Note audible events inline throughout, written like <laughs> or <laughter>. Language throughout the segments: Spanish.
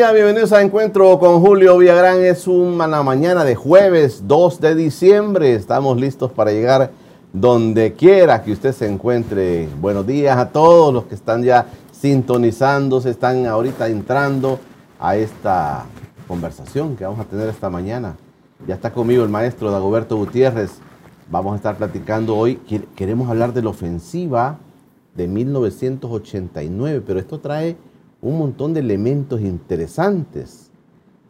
Días, bienvenidos a Encuentro con Julio Villagrán. Es una mañana de jueves 2 de diciembre. Estamos listos para llegar donde quiera que usted se encuentre. Buenos días a todos los que están ya sintonizándose, están ahorita entrando a esta conversación que vamos a tener esta mañana. Ya está conmigo el maestro Dagoberto Gutiérrez. Vamos a estar platicando hoy. Queremos hablar de la ofensiva de 1989, pero esto trae un montón de elementos interesantes.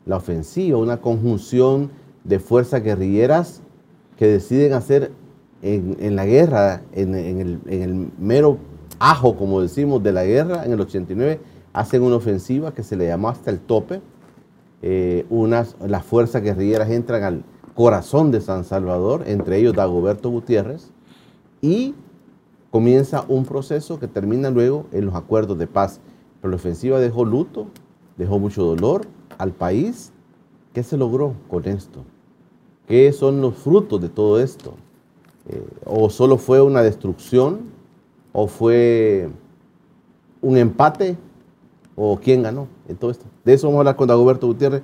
La ofensiva, una conjunción de fuerzas guerrilleras que deciden hacer en, la guerra, en, el, mero ajo, como decimos, de la guerra, en el 89, hacen una ofensiva que se le llamó hasta el tope. Eh, unas, las fuerzas guerrilleras entran al corazón de San Salvador, entre ellos Dagoberto Gutiérrez, y comienza un proceso que termina luego en los acuerdos de paz. Pero la ofensiva dejó luto, dejó mucho dolor al país. ¿Qué se logró con esto? ¿Qué son los frutos de todo esto? Eh, ¿O solo fue una destrucción? ¿O fue un empate? ¿O quién ganó en todo esto? De eso vamos a hablar con Dagoberto Gutiérrez,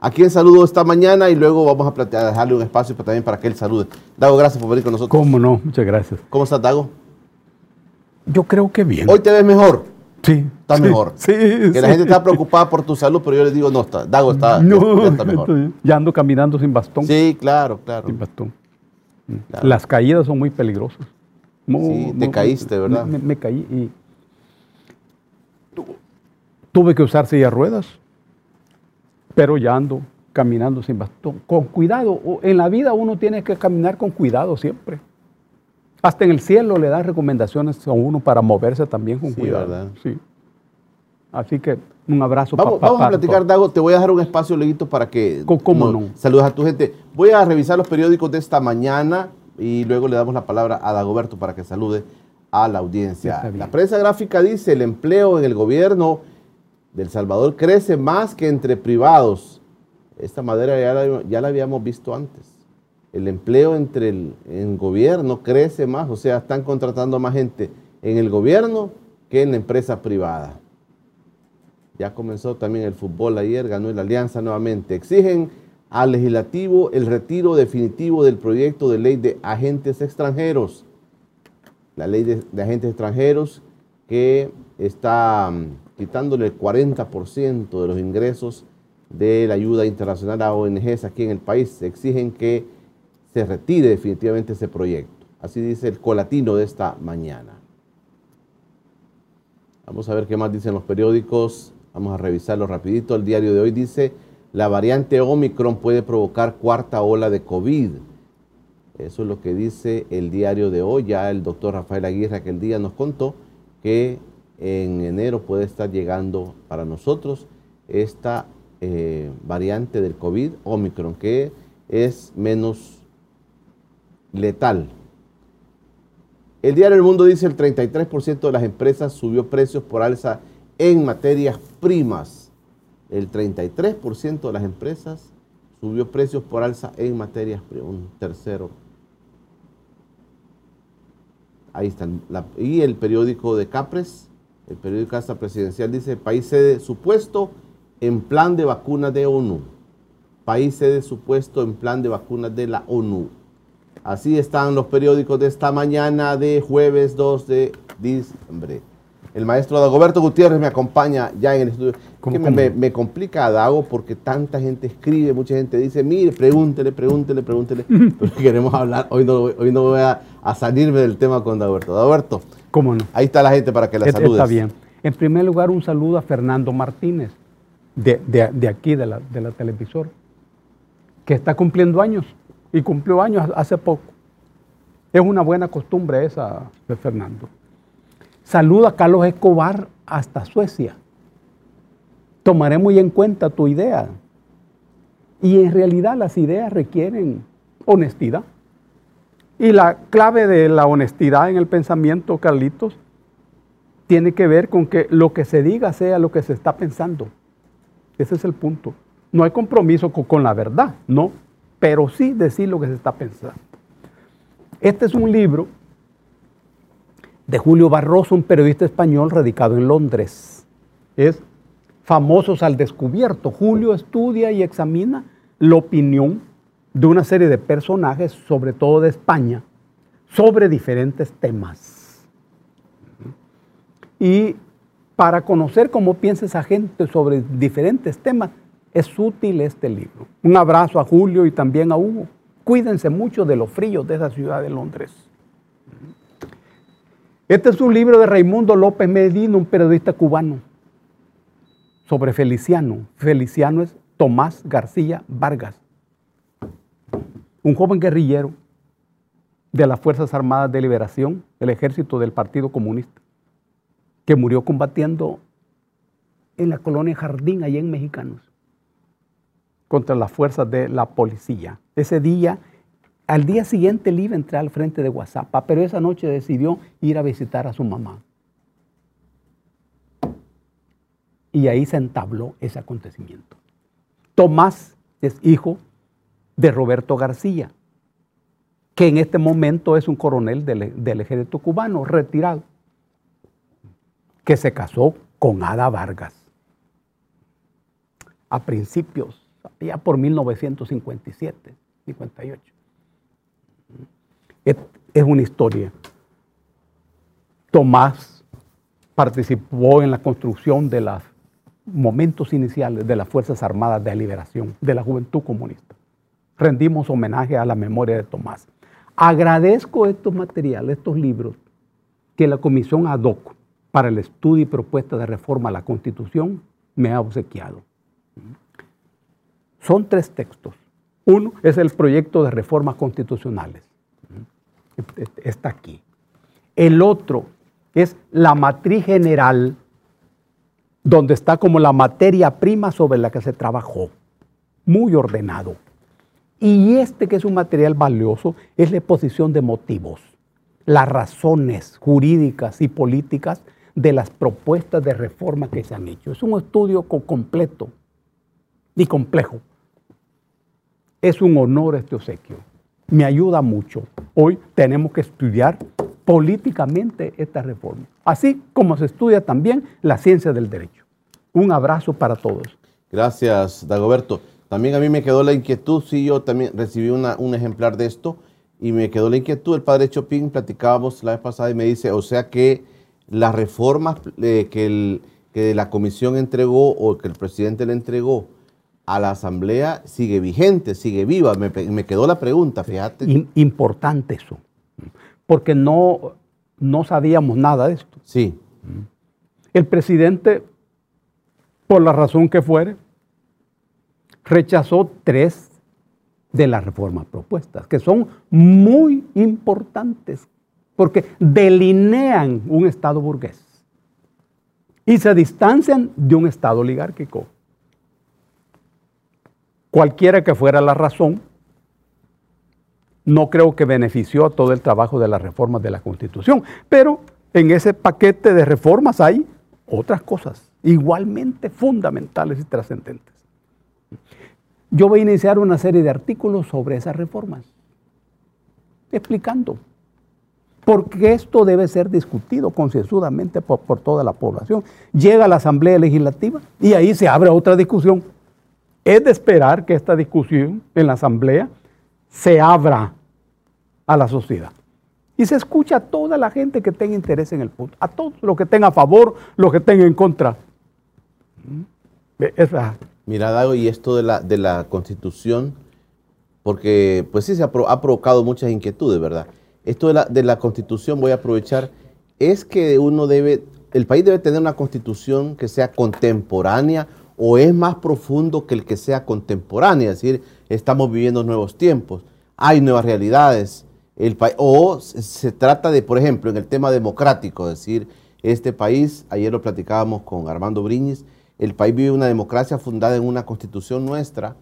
a quien saludo esta mañana y luego vamos a, dejarle un espacio también para que él salude. Dago, gracias por venir con nosotros. ¿Cómo no? Muchas gracias. ¿Cómo estás, Dago? Yo creo que bien. ¿Hoy te ves mejor? Sí. Está mejor. Sí, Que la gente está preocupada por tu salud, pero yo les digo, no, está, Dago está, ya, está <laughs> mejor. ya ando caminando sin bastón. Sí, claro, claro. Sin bastón. Las caídas son muy peligrosas. sí, te caíste, ¿verdad? Me, caí y tuve que usar silla ruedas, pero ya ando caminando sin bastón. Con cuidado. En la vida uno tiene que caminar con cuidado siempre. Hasta en el cielo le dan recomendaciones a uno para moverse también con sí, cuidado. ¿verdad? Sí. Así que un abrazo Vamos, vamos a platicar, Dago. Te voy a dejar un espacio, Leguito, para que ¿Cómo no, saludes a tu gente. Voy a revisar los periódicos de esta mañana y luego le damos la palabra a Dagoberto para que salude a la audiencia. La prensa gráfica dice el empleo en el gobierno de El Salvador crece más que entre privados. Esta madera ya ya la habíamos visto antes el empleo entre el, gobierno crece más, o sea, están contratando más gente en el gobierno que en la empresa privada. Ya comenzó también el fútbol ayer, ganó la alianza nuevamente. Exigen al legislativo el retiro definitivo del proyecto de ley de agentes extranjeros. La ley de, agentes extranjeros que está mm, quitándole el 40% de los ingresos de la ayuda internacional a ONGs aquí en el país. Exigen que se retire definitivamente ese proyecto. Así dice el colatino de esta mañana. Vamos a ver qué más dicen los periódicos. Vamos a revisarlo rapidito. El diario de hoy dice, la variante Omicron puede provocar cuarta ola de COVID. Eso es lo que dice el diario de hoy. Ya el doctor Rafael Aguirre aquel día nos contó que en enero puede estar llegando para nosotros esta eh, variante del COVID, Omicron, que es menos letal. El diario El Mundo dice el 33% de las empresas subió precios por alza en materias primas. El 33% de las empresas subió precios por alza en materias primas. Un tercero. Ahí están. y el periódico de Capres, el periódico Casa Presidencial dice, país sede supuesto en plan de vacunas de ONU. País sede supuesto en plan de vacunas de la ONU. Así están los periódicos de esta mañana de jueves 2 de diciembre. El maestro Dagoberto Gutiérrez me acompaña ya en el estudio. ¿Cómo, Que me, cómo? me- me complica, Dago, porque tanta gente escribe, mucha gente dice, mire, pregúntele, pregúntele, pregúntele. <laughs> Pero queremos hablar, hoy no, hoy no voy a, a salirme del tema con Dagoberto. Dagoberto, ¿Cómo no? ahí está la gente para que la saludes. Está bien. En primer lugar, un saludo a Fernando Martínez, de, de- de aquí, de la, de la televisora, que está cumpliendo años y cumplió años hace poco. Es una buena costumbre esa de Fernando. Saludo a Carlos Escobar hasta Suecia. Tomaré muy en cuenta tu idea. Y en realidad las ideas requieren honestidad. Y la clave de la honestidad en el pensamiento, Carlitos, tiene que ver con que lo que se diga sea lo que se está pensando. Ese es el punto. No hay compromiso co- con, la verdad, no, pero sí decir lo que se está pensando. Este es un libro de Julio Barroso, un periodista español radicado en Londres. Es Famosos al Descubierto. Julio estudia y examina la opinión de una serie de personajes, sobre todo de España, sobre diferentes temas. Y para conocer cómo piensa esa gente sobre diferentes temas, es útil este libro. Un abrazo a Julio y también a Hugo. Cuídense mucho de los fríos de esa ciudad de Londres. Este es un libro de Raimundo López Medina, un periodista cubano, sobre Feliciano. Feliciano es Tomás García Vargas, un joven guerrillero de las Fuerzas Armadas de Liberación, el ejército del Partido Comunista, que murió combatiendo en la colonia Jardín, allá en Mexicanos, contra las fuerzas de la policía. Ese día, al día siguiente, él iba al frente de Guasapa, pero esa noche decidió ir a visitar a su mamá. Y ahí se entabló ese acontecimiento. Tomás es hijo de Roberto García, que en este momento es un coronel del, del ejército cubano, retirado, que se casó con Ada Vargas a principios, ya por 1957, 58. Es, una historia. Tomás participó en la construcción de los momentos iniciales de las Fuerzas Armadas de Liberación, de la Juventud Comunista. Rendimos homenaje a la memoria de Tomás. Agradezco estos materiales, estos libros, que la Comisión ad hoc para el estudio y propuesta de reforma a la Constitución me ha obsequiado. Son tres textos. Uno es el proyecto de reformas constitucionales. Está aquí. El otro es la matriz general, donde está como la materia prima sobre la que se trabajó. Muy ordenado. Y este que es un material valioso es la exposición de motivos, las razones jurídicas y políticas de las propuestas de reforma que se han hecho. Es un estudio co- completo y complejo. Es un honor este obsequio. Me ayuda mucho. Hoy tenemos que estudiar políticamente esta reforma, así como se estudia también la ciencia del derecho. Un abrazo para todos. Gracias, Dagoberto. También a mí me quedó la inquietud, sí, yo también recibí un ejemplar de esto y me quedó la inquietud. El padre Chopin, platicábamos la vez pasada y me dice, o sea que las reformas eh, que la comisión entregó o que el presidente le entregó a la asamblea sigue vigente, sigue viva. Me, quedó la pregunta, fíjate. Im- importante eso, porque no, no sabíamos nada de esto. Sí, El presidente, por la razón que fuere, rechazó tres de las reformas propuestas, que son muy importantes, porque delinean un Estado burgués y se distancian de un Estado oligárquico. Cualquiera que fuera la razón, no creo que benefició a todo el trabajo de las reformas de la Constitución, pero en ese paquete de reformas hay otras cosas igualmente fundamentales y trascendentes. Yo voy a iniciar una serie de artículos sobre esas reformas, explicando por qué esto debe ser discutido concienzudamente por, por toda la población. Llega a la Asamblea Legislativa y ahí se abre otra discusión. Es de esperar que esta discusión en la Asamblea se abra a la sociedad. Y se escucha a toda la gente que tenga interés en el punto, a todos los que tengan a favor, los que tengan en contra. Mira, Dago, y esto de la, de la constitución, porque pues sí se ha, provocado muchas inquietudes, ¿verdad? Esto de la, de la constitución, voy a aprovechar, es que uno debe, el país debe tener una constitución que sea contemporánea o es más profundo que el que sea contemporánea, es decir, estamos viviendo nuevos tiempos, hay nuevas realidades, el o se trata de, por ejemplo, en el tema democrático, es decir, este país, ayer lo platicábamos con Armando Briñez, el país vive una democracia fundada en una constitución nuestra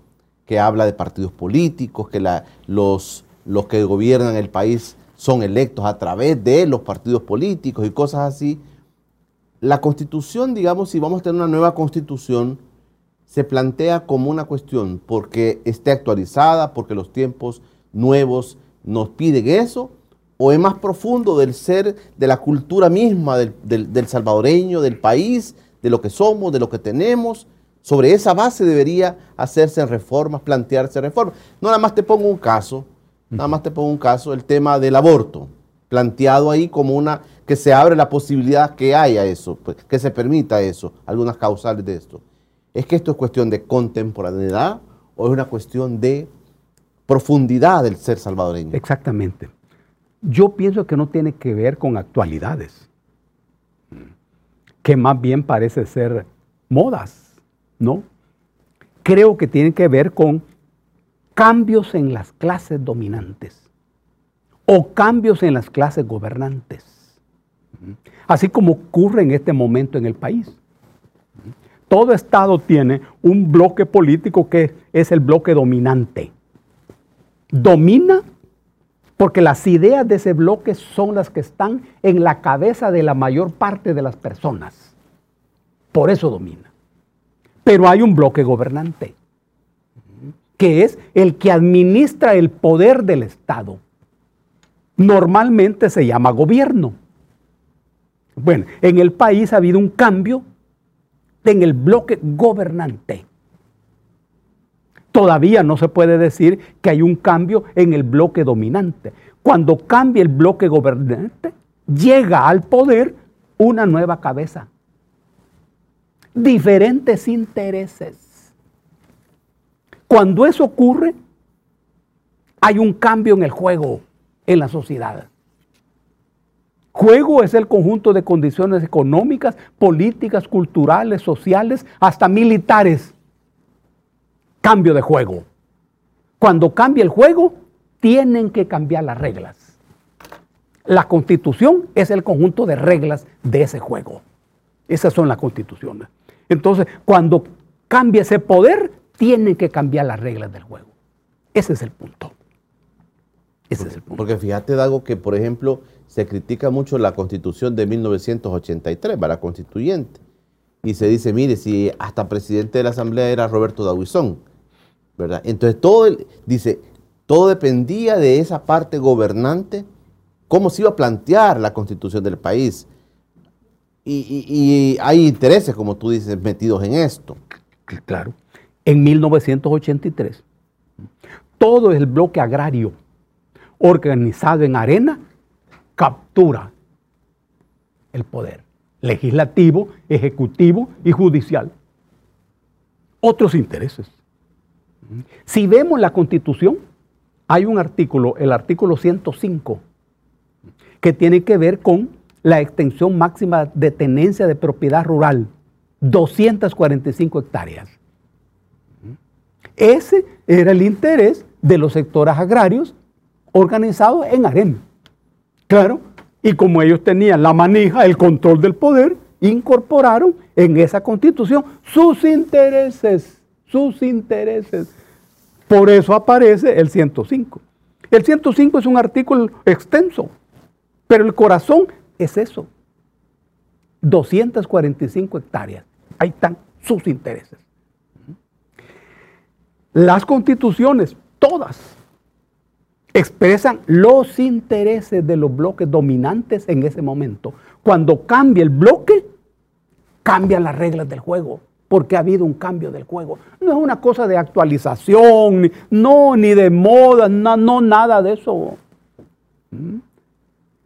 que habla de partidos políticos, que los, los que gobiernan el país son electos a través de los partidos políticos y cosas así. La constitución, digamos, si vamos a tener una nueva constitución, se plantea como una cuestión porque esté actualizada, porque los tiempos nuevos nos piden eso, o es más profundo del ser, de la cultura misma del, del salvadoreño, del país, de lo que somos, de lo que tenemos. Sobre esa base debería hacerse reformas, plantearse reformas. No nada más te pongo un caso, nada más te pongo un caso, el tema del aborto, planteado ahí como una, que se abre la posibilidad que haya eso, pues, que se permita eso, algunas causales de esto. ¿Es que esto es cuestión de contemporaneidad o es una cuestión de profundidad del ser salvadoreño? Exactamente. Yo pienso que no tiene que ver con actualidades que más bien parece ser modas, ¿no? Creo que tiene que ver con cambios en las clases dominantes o cambios en las clases gobernantes, así como ocurre en este momento en el país. Todo Estado tiene un bloque político que es el bloque dominante. Domina porque las ideas de ese bloque son las que están en la cabeza de la mayor parte de las personas. Por eso domina. Pero hay un bloque gobernante, que es el que administra el poder del Estado. Normalmente se llama gobierno. Bueno, en el país ha habido un cambio en el bloque gobernante. Todavía no se puede decir que hay un cambio en el bloque dominante. Cuando cambia el bloque gobernante, llega al poder una nueva cabeza. Diferentes intereses. Cuando eso ocurre, hay un cambio en el juego, en la sociedad. Juego es el conjunto de condiciones económicas, políticas, culturales, sociales, hasta militares cambio de juego. Cuando cambia el juego, tienen que cambiar las reglas. La constitución es el conjunto de reglas de ese juego. Esas son las constituciones. Entonces, cuando cambia ese poder, tienen que cambiar las reglas del juego. Ese es el punto. Ese es el punto. Porque fíjate, Dago, que por ejemplo se critica mucho la constitución de 1983, para constituyente. Y se dice, mire, si hasta presidente de la Asamblea era Roberto Daguizón entonces todo, dice, todo dependía de esa parte gobernante, cómo se iba a plantear la constitución del país. Y, hay intereses, como tú dices, metidos en esto. Claro. En 1983, todo el bloque agrario organizado en arena captura el poder legislativo, ejecutivo y judicial. Otros intereses. Si vemos la constitución, hay un artículo, el artículo 105, que tiene que ver con la extensión máxima de tenencia de propiedad rural, 245 hectáreas. Ese era el interés de los sectores agrarios organizados en AREM. Claro, y como ellos tenían la manija, el control del poder, incorporaron en esa constitución sus intereses sus intereses. Por eso aparece el 105. El 105 es un artículo extenso, pero el corazón es eso. 245 hectáreas. Ahí están sus intereses. Las constituciones, todas, expresan los intereses de los bloques dominantes en ese momento. Cuando cambia el bloque, cambian las reglas del juego porque ha habido un cambio del juego. No es una cosa de actualización, no, ni de moda, no, no, nada de eso.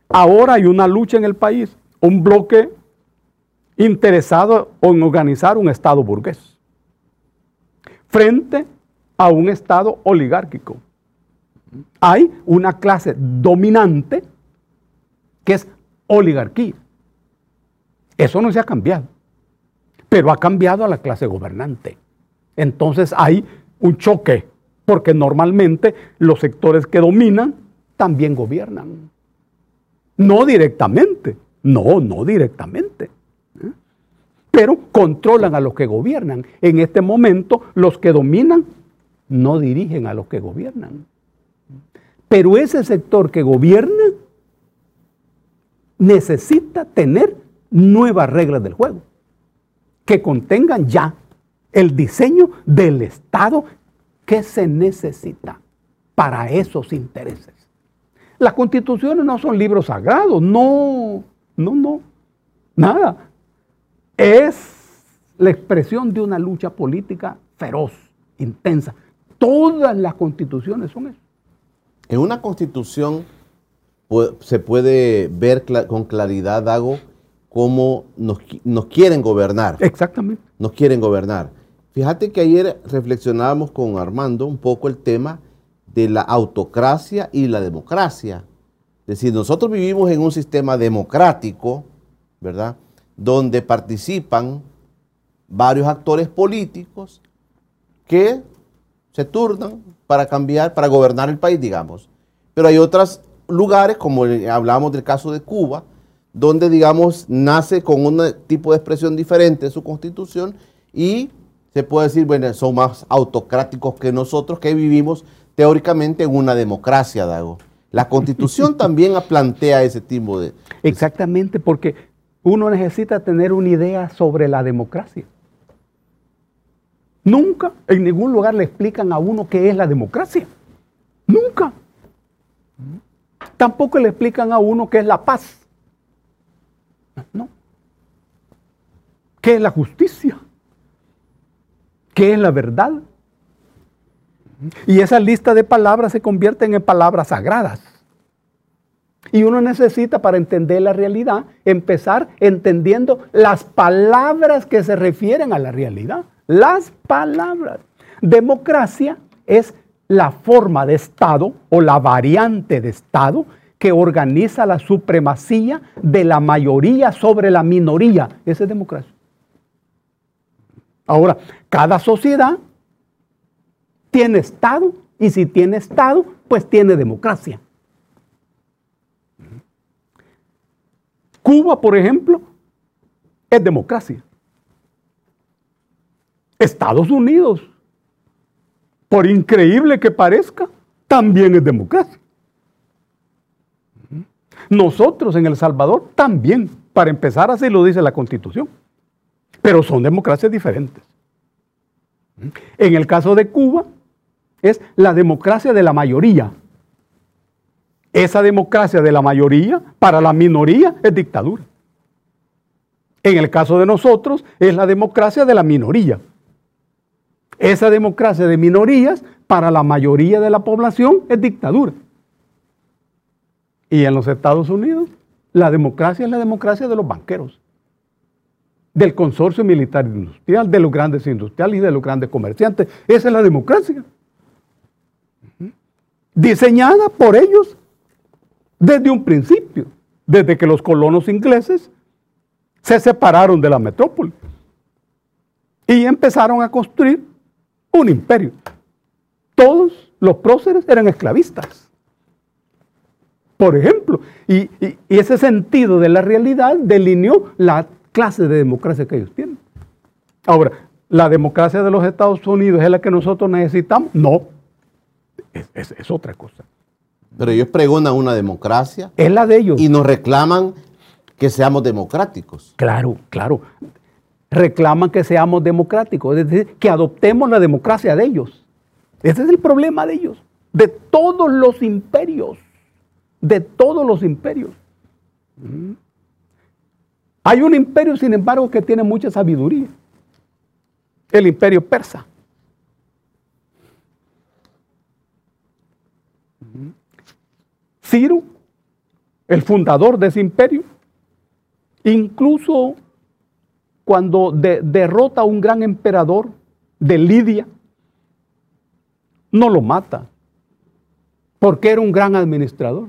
Ahora hay una lucha en el país, un bloque interesado en organizar un Estado burgués frente a un Estado oligárquico. Hay una clase dominante que es oligarquía. Eso no se ha cambiado, pero ha cambiado a la clase gobernante. Entonces hay un choque, porque normalmente los sectores que dominan también gobiernan. No directamente, no, no directamente. ¿eh? Pero controlan a los que gobiernan. En este momento los que dominan no dirigen a los que gobiernan. Pero ese sector que gobierna necesita tener nuevas reglas del juego que contengan ya el diseño del Estado que se necesita para esos intereses. Las constituciones no son libros sagrados, no, no, no, nada. Es la expresión de una lucha política feroz, intensa. Todas las constituciones son eso. En una constitución se puede ver con claridad, Dago, cómo nos, nos, quieren gobernar. Exactamente. Nos quieren gobernar. Fíjate que ayer reflexionábamos con Armando un poco el tema de la autocracia y la democracia. Es decir, nosotros vivimos en un sistema democrático, ¿verdad? Donde participan varios actores políticos que se turnan para cambiar, para gobernar el país, digamos. Pero hay otros lugares, como hablamos del caso de Cuba, donde, digamos, nace con un tipo de expresión diferente de su constitución y se puede decir, bueno, son más autocráticos que nosotros que vivimos teóricamente en una democracia, Dago. La constitución <laughs> también plantea ese tipo de... Exactamente, porque uno necesita tener una idea sobre la democracia. Nunca en ningún lugar le explican a uno qué es la democracia. Nunca. Tampoco le explican a uno qué es la paz. No. ¿Qué es la justicia? ¿Qué es la verdad? Y esa lista de palabras se convierten en palabras sagradas. Y uno necesita para entender la realidad empezar entendiendo las palabras que se refieren a la realidad. Las palabras. Democracia es la forma de Estado o la variante de Estado que organiza la supremacía de la mayoría sobre la minoría. Esa es democracia. Ahora, cada sociedad tiene Estado y si tiene Estado, pues tiene democracia. Cuba, por ejemplo, es democracia. Estados Unidos, por increíble que parezca, también es democracia. Nosotros en El Salvador también, para empezar así lo dice la Constitución, pero son democracias diferentes. En el caso de Cuba, es la democracia de la mayoría. Esa democracia de la mayoría para la minoría es dictadura. En el caso de nosotros es la democracia de la minoría. Esa democracia de minorías para la mayoría de la población es dictadura. Y en los Estados Unidos la democracia es la democracia de los banqueros, del consorcio militar industrial, de los grandes industriales y de los grandes comerciantes. Esa es la democracia diseñada por ellos desde un principio, desde que los colonos ingleses se separaron de la metrópoli y empezaron a construir un imperio. Todos los próceres eran esclavistas, por ejemplo, y, y ese sentido de la realidad delineó la clase de democracia que ellos tienen. Ahora, ¿la democracia de los Estados Unidos es la que nosotros necesitamos? No, es, otra cosa. Pero ellos pregonan una democracia. Es la de ellos. Y nos reclaman que seamos democráticos. Claro, claro. Reclaman que seamos democráticos, es decir, que adoptemos la democracia de ellos. Ese es el problema de ellos, de todos los imperios, de todos los imperios. Hay un imperio, sin embargo, que tiene mucha sabiduría. El imperio persa. Ciro el fundador de ese imperio. Incluso cuando derrota a un gran emperador de Lidia, no lo mata, porque era un gran administrador.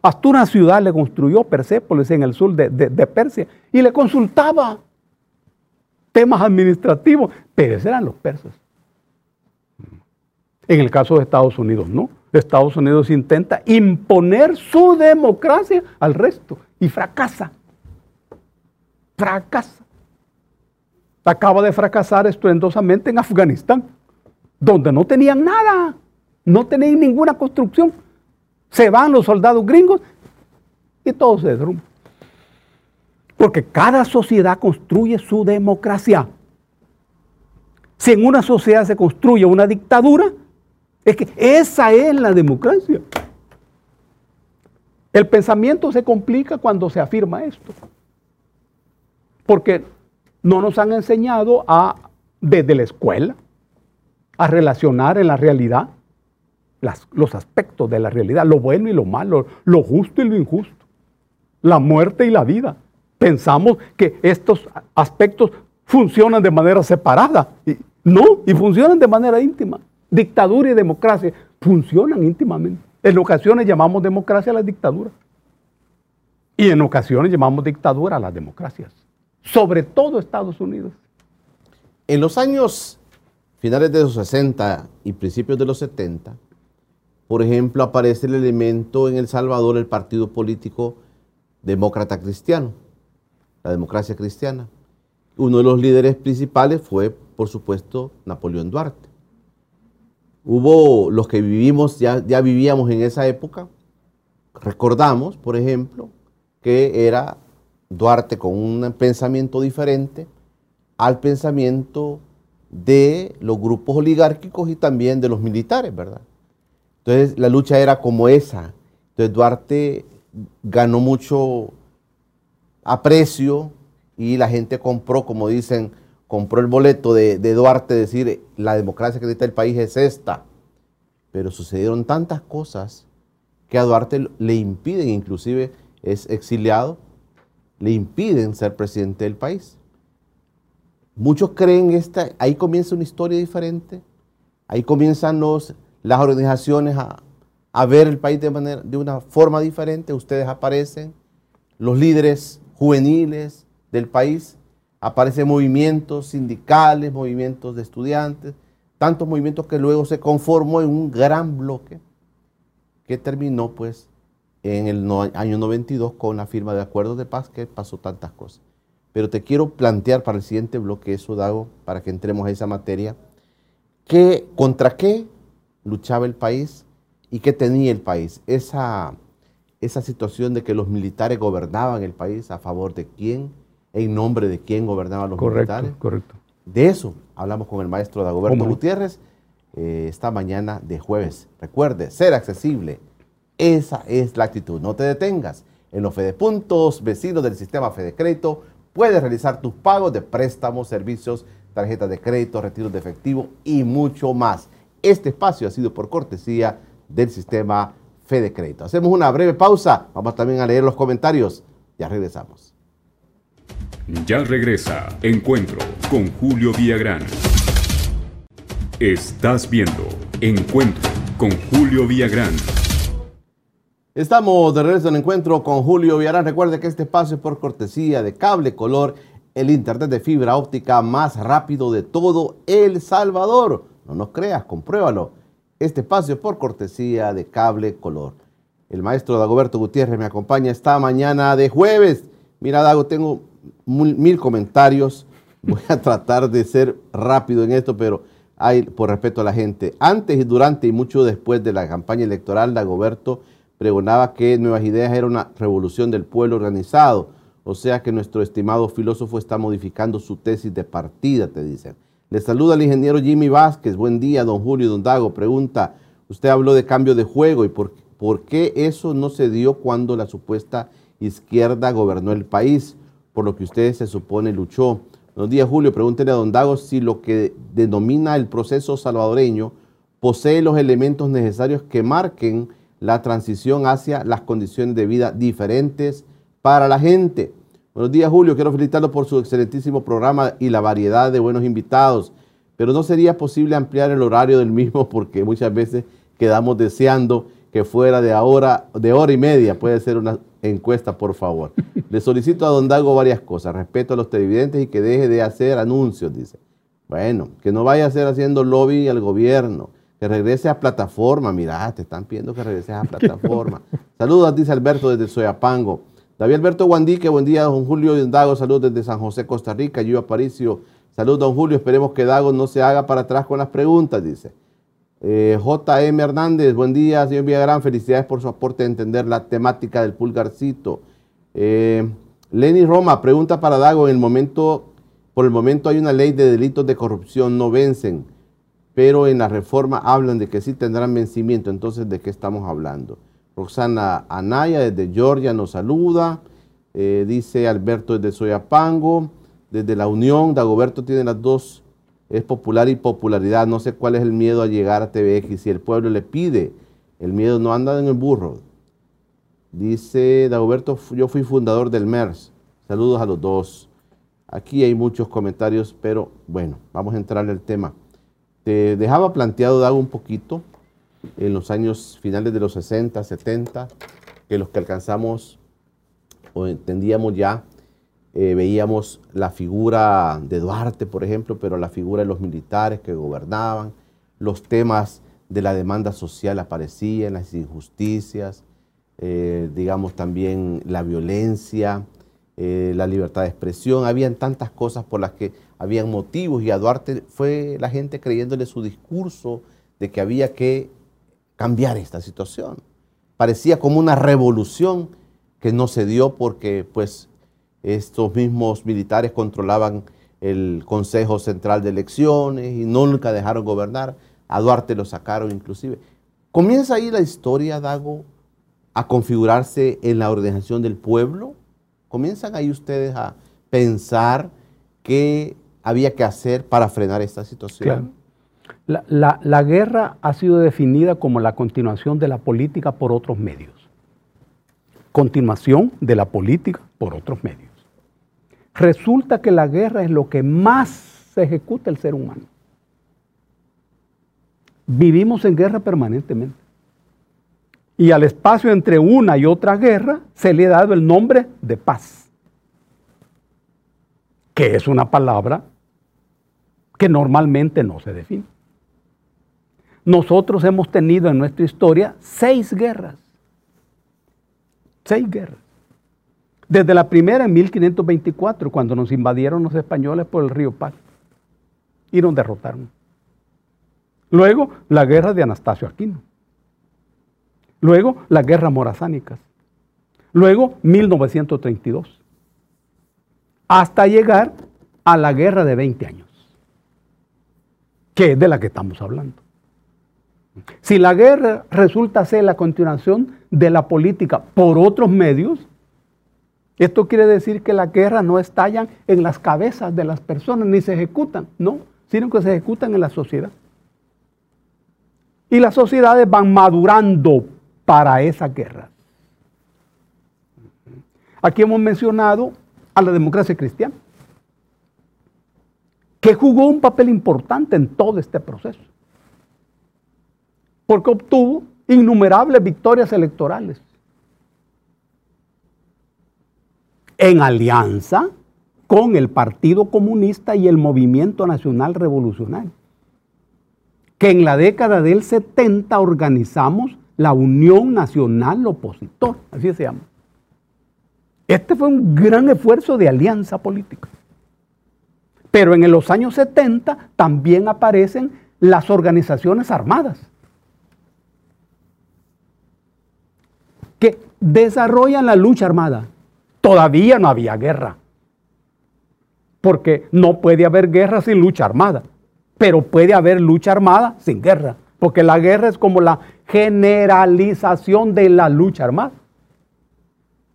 Hasta una ciudad le construyó Persépolis en el sur de, de Persia y le consultaba temas administrativos, pero esos eran los persas. En el caso de Estados Unidos, no. Estados Unidos intenta imponer su democracia al resto y fracasa. Fracasa. Acaba de fracasar estruendosamente en Afganistán, donde no tenían nada, no tenían ninguna construcción. Se van los soldados gringos y todo se derrumba. Porque cada sociedad construye su democracia. Si en una sociedad se construye una dictadura, es que esa es la democracia. El pensamiento se complica cuando se afirma esto. Porque no nos han enseñado a, desde la escuela, a relacionar en la realidad los aspectos de la realidad, lo bueno y lo malo, lo justo y lo injusto, la muerte y la vida. Pensamos que estos aspectos funcionan de manera separada. Y, no, y funcionan de manera íntima dictadura y democracia funcionan íntimamente. En ocasiones llamamos democracia a las dictaduras. Y en ocasiones llamamos dictadura a las democracias. Sobre todo Estados Unidos. En los años finales de los 60 y principios de los 70, por ejemplo, aparece el elemento en El Salvador, el partido político demócrata cristiano, la democracia cristiana. Uno de los líderes principales fue, por supuesto, Napoleón Duarte. Hubo los que vivimos, ya, ya vivíamos en esa época, recordamos, por ejemplo, que era Duarte con un pensamiento diferente al pensamiento de los grupos oligárquicos y también de los militares, ¿verdad? Entonces la lucha era como esa. Entonces Duarte ganó mucho aprecio y la gente compró, como dicen, compró el boleto de, Duarte, decir, la democracia que necesita el país es esta. Pero sucedieron tantas cosas que a Duarte le impiden, inclusive es exiliado, le impiden ser presidente del país. Muchos creen esta, ahí comienza una historia diferente, ahí comienzan los, las organizaciones a, a ver el país de, manera, de una forma diferente, ustedes aparecen, los líderes juveniles del país aparecen movimientos sindicales, movimientos de estudiantes, tantos movimientos que luego se conformó en un gran bloque que terminó pues en el año 92 con la firma de acuerdos de paz que pasó tantas cosas. Pero te quiero plantear para el siguiente bloque eso, Dago, para que entremos a esa materia, que, contra qué luchaba el país y qué tenía el país. Esa, esa situación de que los militares gobernaban el país a favor de quién, en nombre de quién gobernaba los correcto, militares. Correcto. De eso hablamos con el maestro Dagoberto Gutiérrez eh, esta mañana de jueves. Recuerde, ser accesible. Esa es la actitud. No te detengas. En los Fedepuntos, vecinos del sistema Fede Crédito, puedes realizar tus pagos de préstamos, servicios, tarjetas de crédito, retiros de efectivo y mucho más. Este espacio ha sido por cortesía del sistema Fede Crédito. Hacemos una breve pausa. Vamos también a leer los comentarios. Ya regresamos. Ya regresa Encuentro con Julio Villagrán. Estás viendo Encuentro con Julio Villagrán. Estamos de regreso en Encuentro con Julio Villagrán. Recuerde que este espacio es por cortesía de Cable Color, el internet de fibra óptica más rápido de todo El Salvador. No nos creas, compruébalo. Este espacio es por cortesía de Cable Color. El maestro Dagoberto Gutiérrez me acompaña esta mañana de jueves. Mira, Dago, tengo mil, comentarios. Voy a <laughs> tratar de ser rápido en esto, pero hay, por respeto a la gente. Antes y durante y mucho después de la campaña electoral, Dagoberto pregonaba que Nuevas Ideas era una revolución del pueblo organizado. O sea que nuestro estimado filósofo está modificando su tesis de partida, te dicen. Le saluda el ingeniero Jimmy Vázquez. Buen día, don Julio Don Dago. Pregunta, usted habló de cambio de juego y por, por qué eso no se dio cuando la supuesta izquierda gobernó el país por lo que usted se supone luchó. Buenos días, Julio. Pregúntele a don Dago si lo que denomina el proceso salvadoreño posee los elementos necesarios que marquen la transición hacia las condiciones de vida diferentes para la gente. Buenos días, Julio. Quiero felicitarlo por su excelentísimo programa y la variedad de buenos invitados. Pero no sería posible ampliar el horario del mismo <laughs> porque muchas veces quedamos deseando que fuera de ahora, de hora y media. Puede ser una encuesta, por favor. <laughs> Le solicito a don Dago varias cosas. Respeto a los televidentes y que deje de hacer anuncios, dice. Bueno, que no vaya a ser haciendo lobby al gobierno. Que regrese a plataforma. Mira, te están pidiendo que regreses a <laughs> plataforma. Saludos, dice Alberto desde Soyapango. David Alberto Guandique, buen día, don Julio Dago. Saludos desde San José, Costa Rica. Yo Aparicio. Saludos, don Julio. Esperemos que Dago no se haga para atrás con las preguntas, dice. Eh, JM Hernández, buen día, señor Villagrán. Felicidades por su aporte a entender la temática del pulgarcito. Eh, Lenny Roma, pregunta para Dago. En el momento, por el momento hay una ley de delitos de corrupción, no vencen, pero en la reforma hablan de que sí tendrán vencimiento. Entonces, ¿de qué estamos hablando? Roxana Anaya desde Georgia nos saluda. Eh, dice Alberto desde Soyapango. Desde la Unión, Dagoberto tiene las dos es popular y popularidad. No sé cuál es el miedo a llegar a TVX. Si el pueblo le pide, el miedo no anda en el burro. Dice Dagoberto, yo fui fundador del MERS. Saludos a los dos. Aquí hay muchos comentarios, pero bueno, vamos a entrar al tema. Te dejaba planteado, Dago, un poquito en los años finales de los 60, 70, que los que alcanzamos o entendíamos ya eh, veíamos la figura de Duarte, por ejemplo, pero la figura de los militares que gobernaban, los temas de la demanda social aparecían, las injusticias, eh, digamos también la violencia, eh, la libertad de expresión, habían tantas cosas por las que habían motivos y a Duarte fue la gente creyéndole su discurso de que había que cambiar esta situación. Parecía como una revolución que no se dio porque pues estos mismos militares controlaban el Consejo Central de Elecciones y nunca dejaron gobernar. A Duarte lo sacaron inclusive. Comienza ahí la historia, Dago, a configurarse en la organización del pueblo. Comienzan ahí ustedes a pensar qué había que hacer para frenar esta situación. La, la guerra ha sido definida como la continuación de la política por otros medios. Continuación de la política por otros medios. Resulta que la guerra es lo que más se ejecuta el ser humano. Vivimos en guerra permanentemente. Y al espacio entre una y otra guerra se le ha dado el nombre de paz, que es una palabra que normalmente no se define. Nosotros hemos tenido en nuestra historia seis guerras. Seis guerras. Desde la primera en 1524, cuando nos invadieron los españoles por el río Paz y nos derrotaron. Luego, la guerra de Anastasio Aquino. Luego, la guerra morazánicas. Luego, 1932. Hasta llegar a la guerra de 20 años, que es de la que estamos hablando. Si la guerra resulta ser la continuación de la política por otros medios, esto quiere decir que las guerras no estallan en las cabezas de las personas ni se ejecutan, no, sino que se ejecutan en la sociedad. Y las sociedades van madurando para esa guerra. Aquí hemos mencionado a la democracia cristiana, que jugó un papel importante en todo este proceso, porque obtuvo innumerables victorias electorales en alianza con el Partido Comunista y el Movimiento Nacional Revolucionario, que en la década del 70 organizamos la Unión Nacional Opositor, así se llama. Este fue un gran esfuerzo de alianza política. Pero en los años 70 también aparecen las organizaciones armadas, que desarrollan la lucha armada todavía no había guerra. Porque no puede haber guerra sin lucha armada. Pero puede haber lucha armada sin guerra. Porque la guerra es como la generalización de la lucha armada.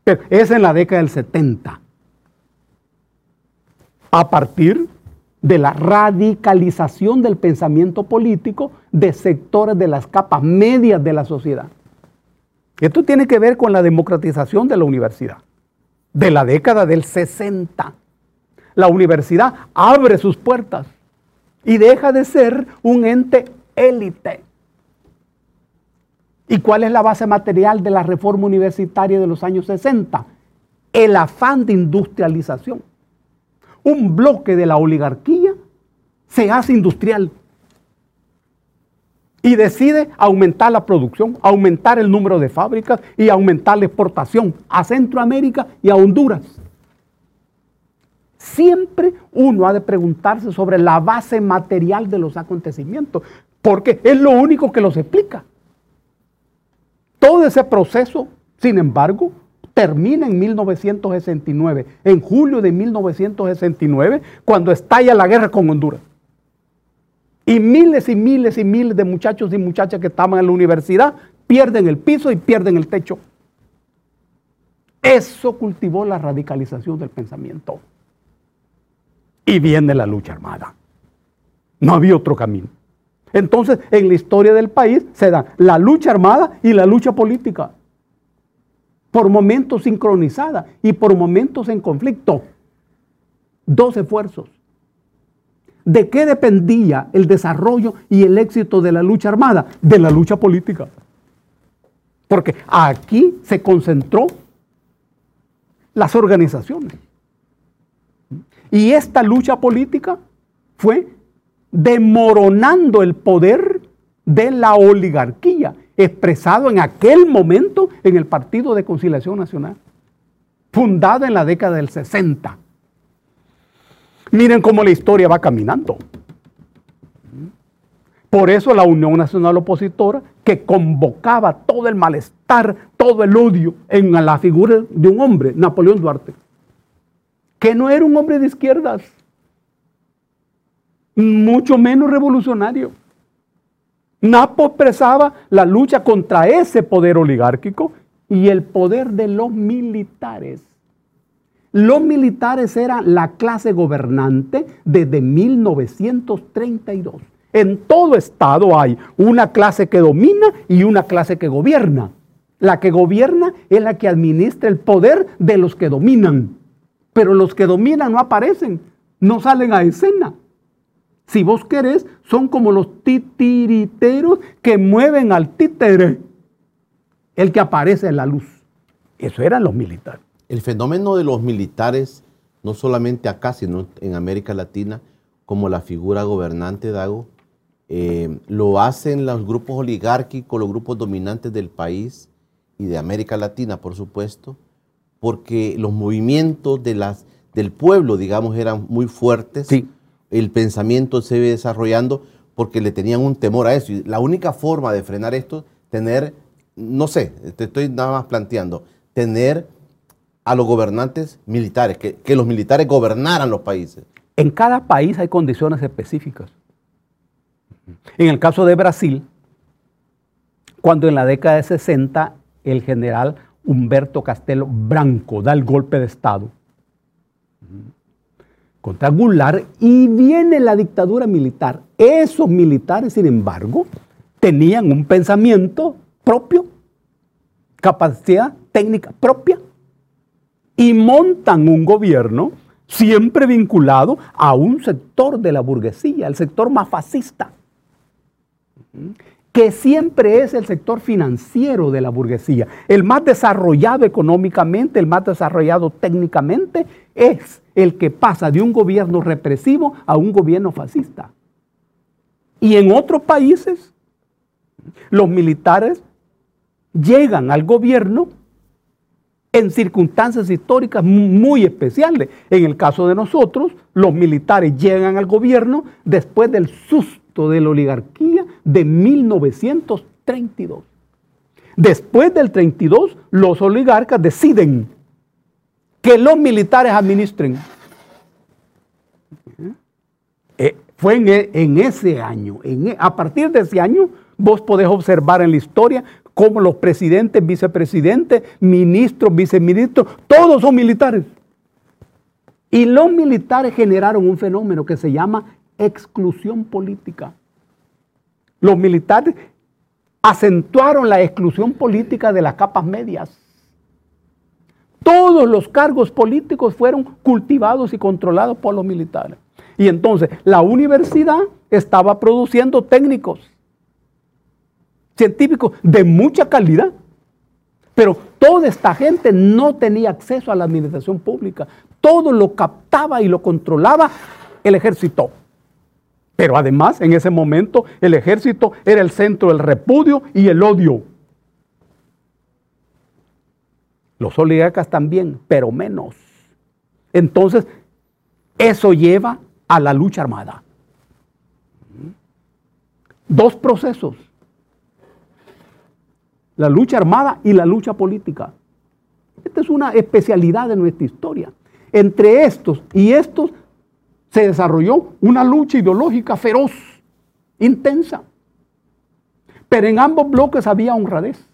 Pero es en la década del 70. A partir de la radicalización del pensamiento político de sectores de las capas medias de la sociedad. Esto tiene que ver con la democratización de la universidad, de la década del 60. La universidad abre sus puertas y deja de ser un ente élite. ¿Y cuál es la base material de la reforma universitaria de los años 60? El afán de industrialización. Un bloque de la oligarquía se hace industrial y decide aumentar la producción, aumentar el número de fábricas y aumentar la exportación a Centroamérica y a Honduras. Siempre uno ha de preguntarse sobre la base material de los acontecimientos, porque es lo único que los explica. Todo ese proceso, sin embargo, termina en 1969, en julio de 1969, cuando estalla la guerra con Honduras. Y miles y miles y miles de muchachos y muchachas que estaban en la universidad pierden el piso y pierden el techo. Eso cultivó la radicalización del pensamiento. Y viene la lucha armada. No había otro camino. Entonces, en la historia del país se da la lucha armada y la lucha política. Por momentos sincronizada y por momentos en conflicto. Dos esfuerzos. ¿De qué dependía el desarrollo y el éxito de la lucha armada? De la lucha política. Porque aquí se concentró las organizaciones. Y esta lucha política fue demoronando el poder de la oligarquía, expresado en aquel momento en el Partido de Conciliación Nacional, fundado en la década del 60. Miren cómo la historia va caminando. Por eso la Unión Nacional Opositora, que convocaba todo el malestar, todo el odio en la figura de un hombre, Napoleón Duarte, que no era un hombre de izquierdas, mucho menos revolucionario. Napo expresaba la lucha contra ese poder oligárquico y el poder de los militares. Los militares eran la clase gobernante desde 1932. En todo estado hay una clase que domina y una clase que gobierna. La que gobierna es la que administra el poder de los que dominan. Pero los que dominan no aparecen, no salen a escena. Si vos querés, son como los titiriteros que mueven al títere, el que aparece en la luz. Eso eran los militares. El fenómeno de los militares, no solamente acá, sino en América Latina, como la figura gobernante, Dago, eh, lo hacen los grupos oligárquicos, los grupos dominantes del país y de América Latina, por supuesto, porque los movimientos de las, del pueblo, digamos, eran muy fuertes. Sí. El pensamiento se iba desarrollando porque le tenían un temor a eso. Y la única forma de frenar esto, tener, no sé, te estoy nada más planteando, tener a los gobernantes militares, que, que los militares gobernaran los países. En cada país hay condiciones específicas. En el caso de Brasil, cuando en la década de 60 el general Humberto Castelo Branco da el golpe de Estado contra y viene la dictadura militar. Esos militares, sin embargo, tenían un pensamiento propio, capacidad técnica propia y montan un gobierno siempre vinculado a un sector de la burguesía, el sector más fascista, que siempre es el sector financiero de la burguesía. El más desarrollado económicamente, el más desarrollado técnicamente, es el que pasa de un gobierno represivo a un gobierno fascista. Y en otros países, los militares llegan al gobierno en circunstancias históricas muy especiales. En el caso de nosotros, los militares llegan al gobierno después del susto de la oligarquía de 1932. Después del 32, los oligarcas deciden que los militares administren. Eh, fue en, e, en, ese año, e, a partir de ese año, vos podés observar en la historia como los presidentes, vicepresidentes, ministros, viceministros, todos son militares. Y los militares generaron un fenómeno que se llama exclusión política. Los militares acentuaron la exclusión política de las capas medias. Todos los cargos políticos fueron cultivados y controlados por los militares. Y entonces la universidad estaba produciendo técnicos, científicos de mucha calidad. Pero toda esta gente no tenía acceso a la administración pública. Todo lo captaba y lo controlaba el ejército. Pero además, en ese momento, el ejército era el centro del repudio y el odio. Los oligarcas también, pero menos. Entonces, eso lleva a la lucha armada. Dos procesos. La lucha armada y la lucha política. Esta es una especialidad de nuestra historia. Entre estos y estos se desarrolló una lucha ideológica feroz, intensa. Pero en ambos bloques había honradez.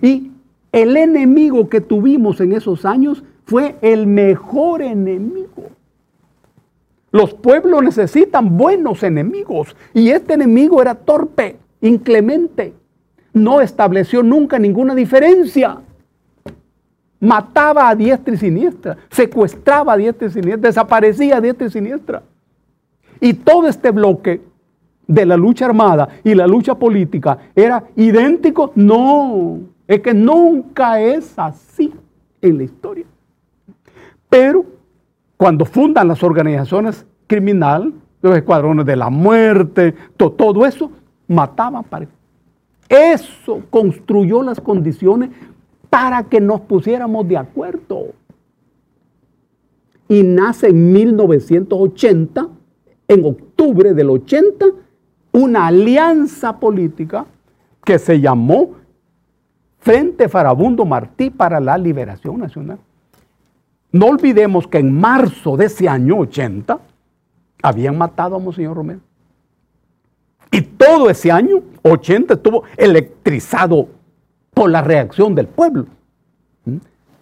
Y el enemigo que tuvimos en esos años fue el mejor enemigo. Los pueblos necesitan buenos enemigos y este enemigo era torpe, inclemente. No estableció nunca ninguna diferencia. Mataba a diestra y siniestra, secuestraba a diestra y siniestra, desaparecía a diestra y siniestra. Y todo este bloque de la lucha armada y la lucha política era idéntico. No, es que nunca es así en la historia. Pero cuando fundan las organizaciones criminales, los escuadrones de la muerte, todo eso, mataban para... Eso construyó las condiciones para que nos pusiéramos de acuerdo. Y nace en 1980, en octubre del 80, una alianza política que se llamó Frente Farabundo Martí para la Liberación Nacional. No olvidemos que en marzo de ese año 80 habían matado a Monseñor Romero. Y todo ese año 80 estuvo electrizado por la reacción del pueblo. ¿Mm?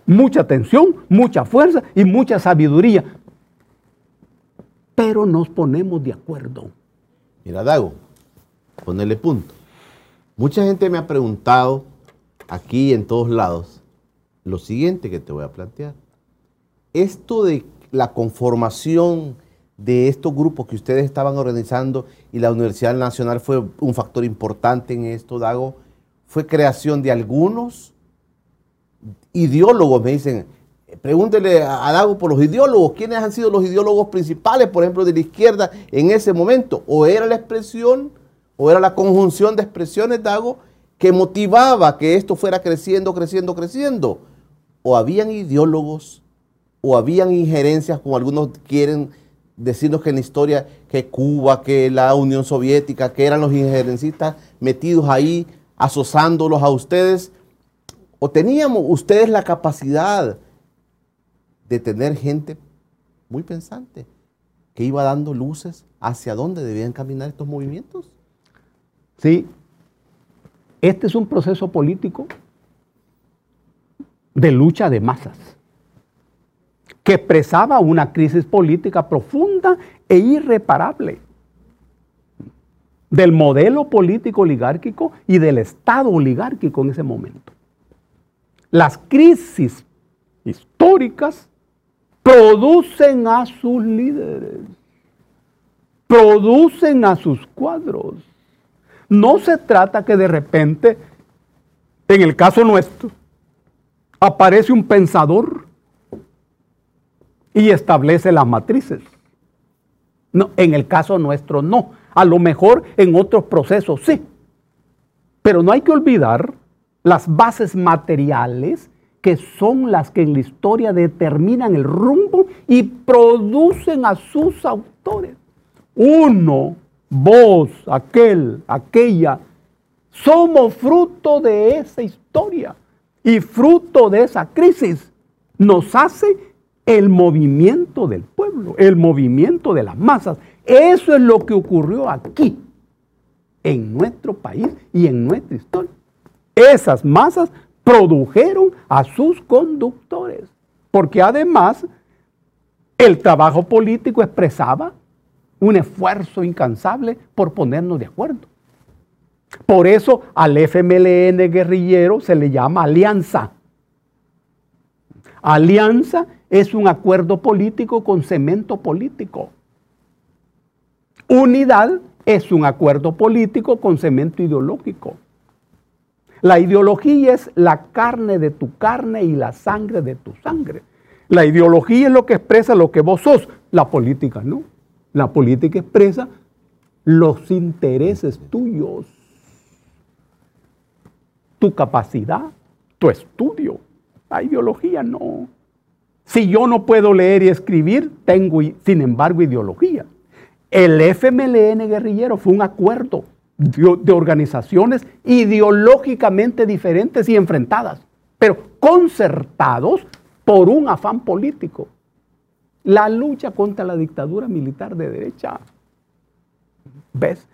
Mucha tensión, mucha fuerza y mucha sabiduría. Pero nos ponemos de acuerdo. Mira, Dago, ponerle punto. Mucha gente me ha preguntado aquí en todos lados, lo siguiente que te voy a plantear. Esto de la conformación de estos grupos que ustedes estaban organizando y la Universidad Nacional fue un factor importante en esto, Dago, fue creación de algunos ideólogos, me dicen, pregúntele a Dago por los ideólogos, quiénes han sido los ideólogos principales, por ejemplo, de la izquierda en ese momento, o era la expresión, o era la conjunción de expresiones, Dago, que motivaba que esto fuera creciendo, creciendo, creciendo. O habían ideólogos, o habían injerencias, como algunos quieren decirnos que en la historia, que Cuba, que la Unión Soviética, que eran los injerencistas metidos ahí, asosándolos a ustedes. ¿O teníamos ustedes la capacidad de tener gente muy pensante que iba dando luces hacia dónde debían caminar estos movimientos? Sí, este es un proceso político de lucha de masas que expresaba una crisis política profunda e irreparable del modelo político oligárquico y del Estado oligárquico en ese momento. Las crisis históricas producen a sus líderes, producen a sus cuadros no se trata que de repente, en el caso nuestro, aparece un pensador y establece las matrices. No, en el caso nuestro no. A lo mejor en otros procesos sí. Pero no hay que olvidar las bases materiales que son las que en la historia determinan el rumbo y producen a sus autores. Uno vos, aquel, aquella, somos fruto de esa historia y fruto de esa crisis. Nos hace el movimiento del pueblo, el movimiento de las masas. Eso es lo que ocurrió aquí, en nuestro país y en nuestra historia. Esas masas produjeron a sus conductores, porque además el trabajo político expresaba un esfuerzo incansable por ponernos de acuerdo. Por eso al FMLN guerrillero se le llama alianza. Alianza es un acuerdo político con cemento político. Unidad es un acuerdo político con cemento ideológico. La ideología es la carne de tu carne y la sangre de tu sangre. La ideología es lo que expresa lo que vos sos. La política no. La política expresa los intereses tuyos, tu capacidad, tu estudio. La ideología no. Si yo no puedo leer y escribir, tengo, sin embargo, ideología. El FMLN guerrillero fue un acuerdo de organizaciones ideológicamente diferentes y enfrentadas, pero concertados por un afán político. La lucha contra la dictadura militar de derecha. ¿Ves?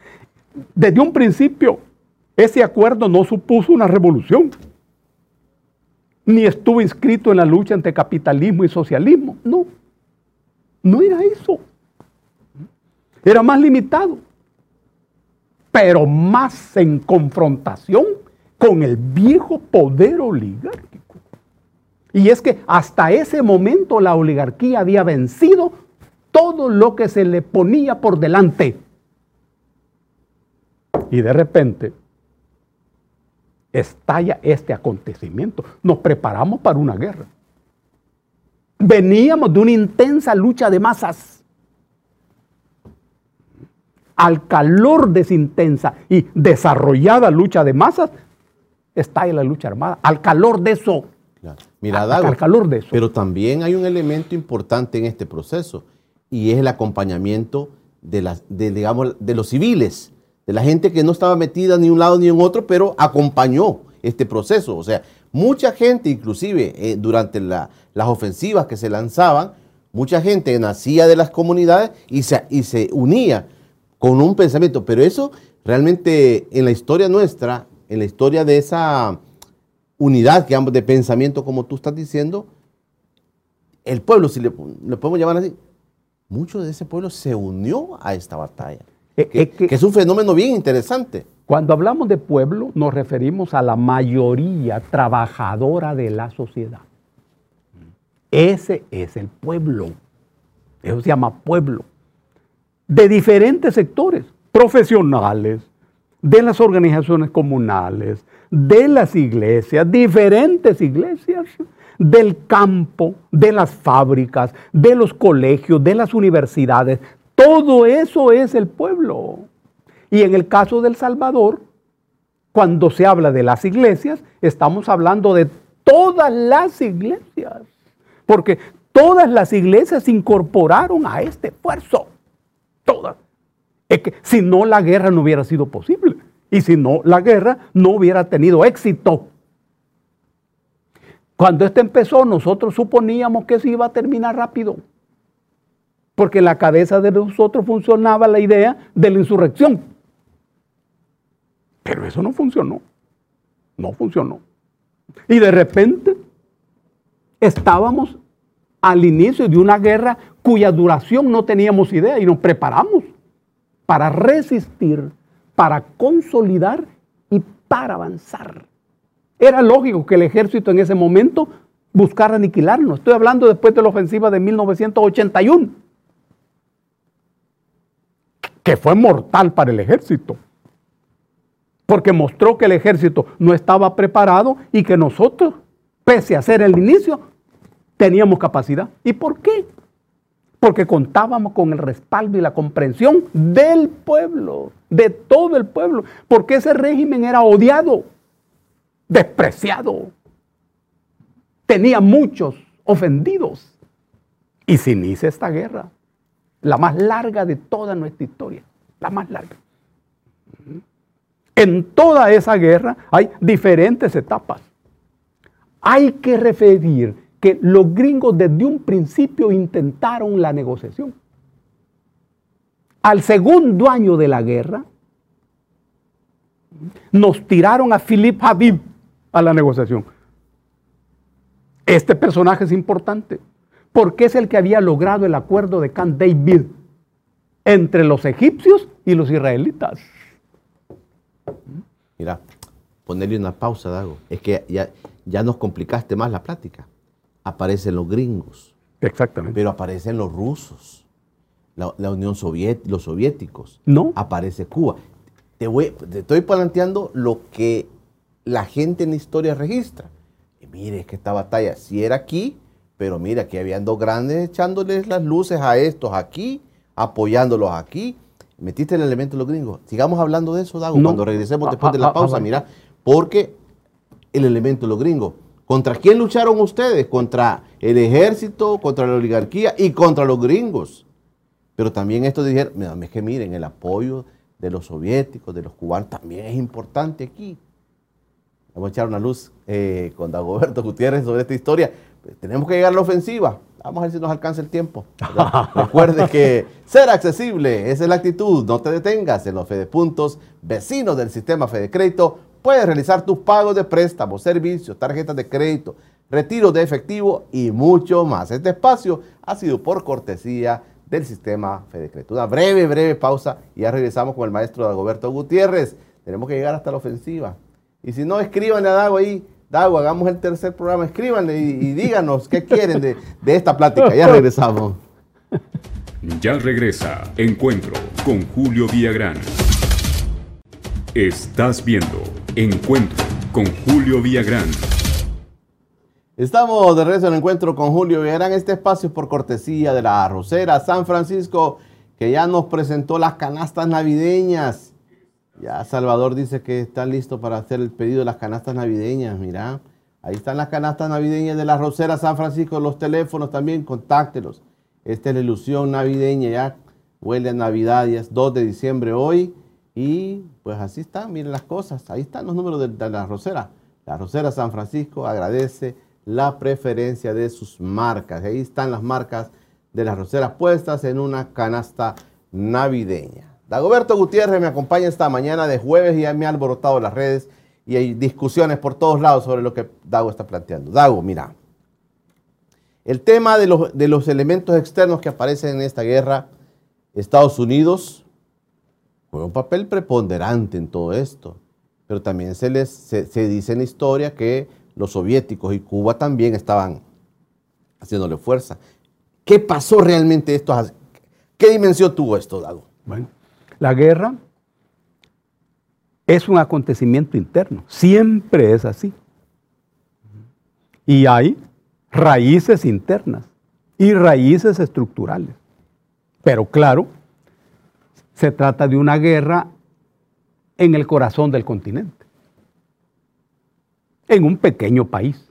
Desde un principio, ese acuerdo no supuso una revolución, ni estuvo inscrito en la lucha entre capitalismo y socialismo. No, no era eso. Era más limitado, pero más en confrontación con el viejo poder oligárquico. Y es que hasta ese momento la oligarquía había vencido todo lo que se le ponía por delante. Y de repente estalla este acontecimiento. Nos preparamos para una guerra. Veníamos de una intensa lucha de masas. Al calor de esa intensa y desarrollada lucha de masas, estalla la lucha armada. Al calor de eso. Mira, al calor de eso. Pero también hay un elemento importante en este proceso y es el acompañamiento de, las, digamos, de los civiles de la gente que no estaba metida ni un lado ni en otro, pero acompañó este proceso. O sea, mucha gente, inclusive eh, durante las ofensivas que se lanzaban, mucha gente nacía de las comunidades y se, y se unía con un pensamiento. Pero eso realmente en la historia nuestra, en la historia de esa unidad que de pensamiento, como tú estás diciendo, el pueblo, si le, le podemos llamar así, mucho de ese pueblo se unió a esta batalla. Que, es un fenómeno bien interesante. Cuando hablamos de pueblo, nos referimos a la mayoría trabajadora de la sociedad. Ese es el pueblo. Eso se llama pueblo. De diferentes sectores, profesionales, de las organizaciones comunales, de las iglesias, diferentes iglesias, del campo, de las fábricas, de los colegios, de las universidades, todo eso es el pueblo. Y en el caso del Salvador, cuando se habla de las iglesias, estamos hablando de todas las iglesias. Porque todas las iglesias se incorporaron a este esfuerzo. Todas. Es que si no, la guerra no hubiera sido posible. Y si no, la guerra no hubiera tenido éxito. Cuando esto empezó, nosotros suponíamos que se iba a terminar rápido porque en la cabeza de nosotros funcionaba la idea de la insurrección. Pero eso no funcionó. No funcionó. Y de repente estábamos al inicio de una guerra cuya duración no teníamos idea y nos preparamos para resistir, para consolidar y para avanzar. Era lógico que el ejército en ese momento buscara aniquilarnos. Estoy hablando después de la ofensiva de 1981 que fue mortal para el ejército. Porque mostró que el ejército no estaba preparado y que nosotros, pese a ser el inicio, teníamos capacidad. ¿Y por qué? Porque contábamos con el respaldo y la comprensión del pueblo, de todo el pueblo. Porque ese régimen era odiado, despreciado. Tenía muchos ofendidos. Y se inicia esta guerra la más larga de toda nuestra historia, la más larga. En toda esa guerra hay diferentes etapas. Hay que referir que los gringos desde un principio intentaron la negociación. Al segundo año de la guerra, nos tiraron a Philip Habib a la negociación. Este personaje es importante porque es el que había logrado el acuerdo de Camp David entre los egipcios y los israelitas. Mira, ponerle una pausa, Dago. Es que ya, ya nos complicaste más la plática. Aparecen los gringos, Exactamente. pero aparecen los rusos, la, la Unión Soviética, los soviéticos. No. Aparece Cuba. Te, voy- te estoy planteando lo que la gente en la historia registra. Y mire, es que esta batalla sí era aquí, pero mira, aquí habían dos grandes echándoles las luces a estos aquí, apoyándolos aquí. Metiste el elemento de los gringos. Sigamos hablando de eso, Dago, No. cuando regresemos Ah, después de ah, la ah, pausa, mira, porque el elemento de los gringos. ¿Contra quién lucharon ustedes? Contra el ejército, contra la oligarquía y contra los gringos. Pero también esto dijeron, es que miren, el apoyo de los soviéticos, de los cubanos, también es importante aquí. Vamos a echar una luz eh, con Dagoberto Gutiérrez sobre esta historia. Pues, tenemos que llegar a la ofensiva. Vamos a ver si nos alcanza el tiempo. <laughs> Recuerde que ser accesible, esa es la actitud. No te detengas en los Fede Puntos, vecinos del sistema Fede Crédito. Puedes realizar tus pagos de préstamos, servicios, tarjetas de crédito, retiros de efectivo y mucho más. Este espacio ha sido por cortesía del sistema Fede Crédito. Una breve, breve pausa y ya regresamos con el maestro Dagoberto Gutiérrez. Tenemos que llegar hasta la ofensiva. Y si no, escríbanle a Dago ahí. Dago, hagamos el tercer programa. Escríbanle y, y díganos qué quieren de, de esta plática. Ya regresamos. Ya regresa Encuentro con Julio Villagrán. Estás viendo Encuentro con Julio Villagrán. Estamos de regreso en encuentro con Julio Villarán. Este espacio es por cortesía de la arrocera San Francisco, que ya nos presentó las canastas navideñas. Ya Salvador dice que está listo para hacer el pedido de las canastas navideñas. Mira, ahí están las canastas navideñas de la arrocera San Francisco. Los teléfonos también, contáctelos. Esta es la ilusión navideña, ya huele a Navidad, ya es 2 de diciembre hoy. Y pues así están, miren las cosas. Ahí están los números de, la arrocera. La arrocera San Francisco agradece la preferencia de sus marcas. Ahí están las marcas de las arroceras puestas en una canasta navideña. Dagoberto Gutiérrez me acompaña esta mañana de jueves y ya me ha alborotado las redes y hay discusiones por todos lados sobre lo que Dago está planteando. Dago, mira, el tema de los, de los elementos externos que aparecen en esta guerra, Estados Unidos juega un papel preponderante en todo esto, pero también se, les, se, se dice en la historia que los soviéticos y Cuba también estaban haciéndole fuerza. ¿Qué pasó realmente esto? ¿Qué dimensión tuvo esto, Dago? Bueno, la guerra es un acontecimiento interno, siempre es así. Y hay raíces internas y raíces estructurales. Pero claro, se trata de una guerra en el corazón del continente, en un pequeño país,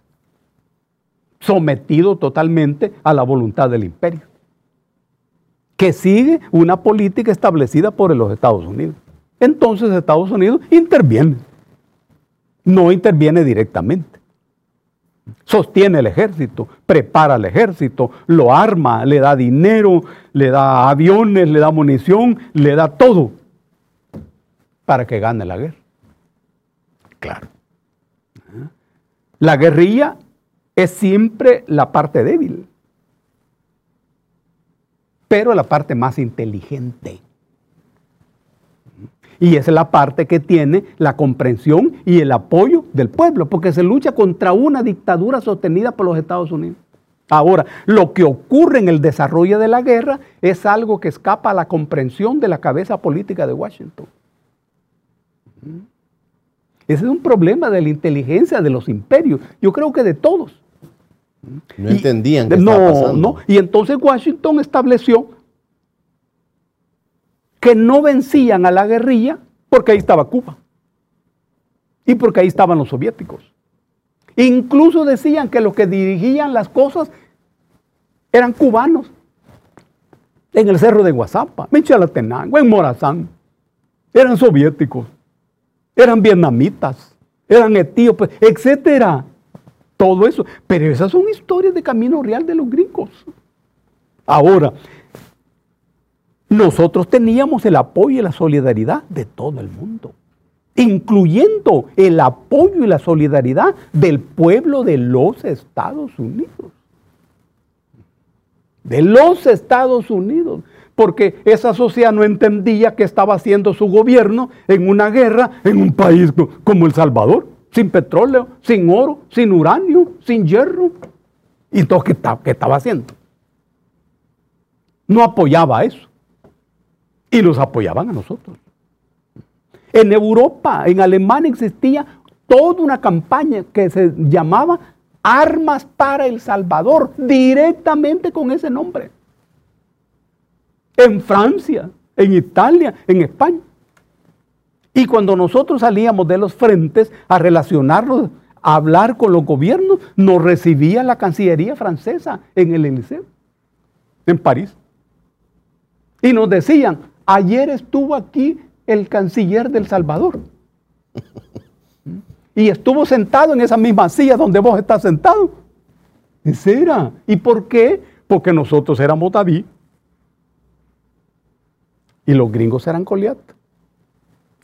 sometido totalmente a la voluntad del imperio que sigue una política establecida por los Estados Unidos. Entonces Estados Unidos interviene, no interviene directamente. Sostiene el ejército, prepara el ejército, lo arma, le da dinero, le da aviones, le da munición, le da todo para que gane la guerra. Claro. La guerrilla es siempre la parte débil pero la parte más inteligente. Y es la parte que tiene la comprensión y el apoyo del pueblo, porque se lucha contra una dictadura sostenida por los Estados Unidos. Ahora, lo que ocurre en el desarrollo de la guerra es algo que escapa a la comprensión de la cabeza política de Washington. Ese es un problema de la inteligencia de los imperios, yo creo que de todos. No entendían qué no, estaba pasando. No, y entonces Washington estableció que no vencían a la guerrilla porque ahí estaba Cuba y porque ahí estaban los soviéticos. Incluso decían que los que dirigían las cosas eran cubanos en el cerro de Guasapa, en Chalatenango, en Morazán. Eran soviéticos, eran vietnamitas, eran etíopes, etcétera todo eso. Pero esas son historias de camino real de los gringos. Ahora, nosotros teníamos el apoyo y la solidaridad de todo el mundo, incluyendo el apoyo y la solidaridad del pueblo de los Estados Unidos. De los Estados Unidos. porque esa sociedad no entendía que estaba haciendo su gobierno en una guerra en un país como El Salvador, sin petróleo, sin oro, sin uranio, sin hierro. ¿Y entonces qué, estaba haciendo? No apoyaba eso. Y nos apoyaban a nosotros. En Europa, en Alemania existía toda una campaña que se llamaba Armas para El Salvador, directamente con ese nombre. En Francia, en Italia, en España. Y cuando nosotros salíamos de los frentes a relacionarnos, a hablar con los gobiernos, nos recibía la Cancillería francesa en el Eliseo, en París. Y nos decían, ayer estuvo aquí el canciller del Salvador. Y estuvo sentado en esa misma silla donde vos estás sentado. Ese era. ¿Y por qué? Porque nosotros éramos David. Y los gringos eran Goliat.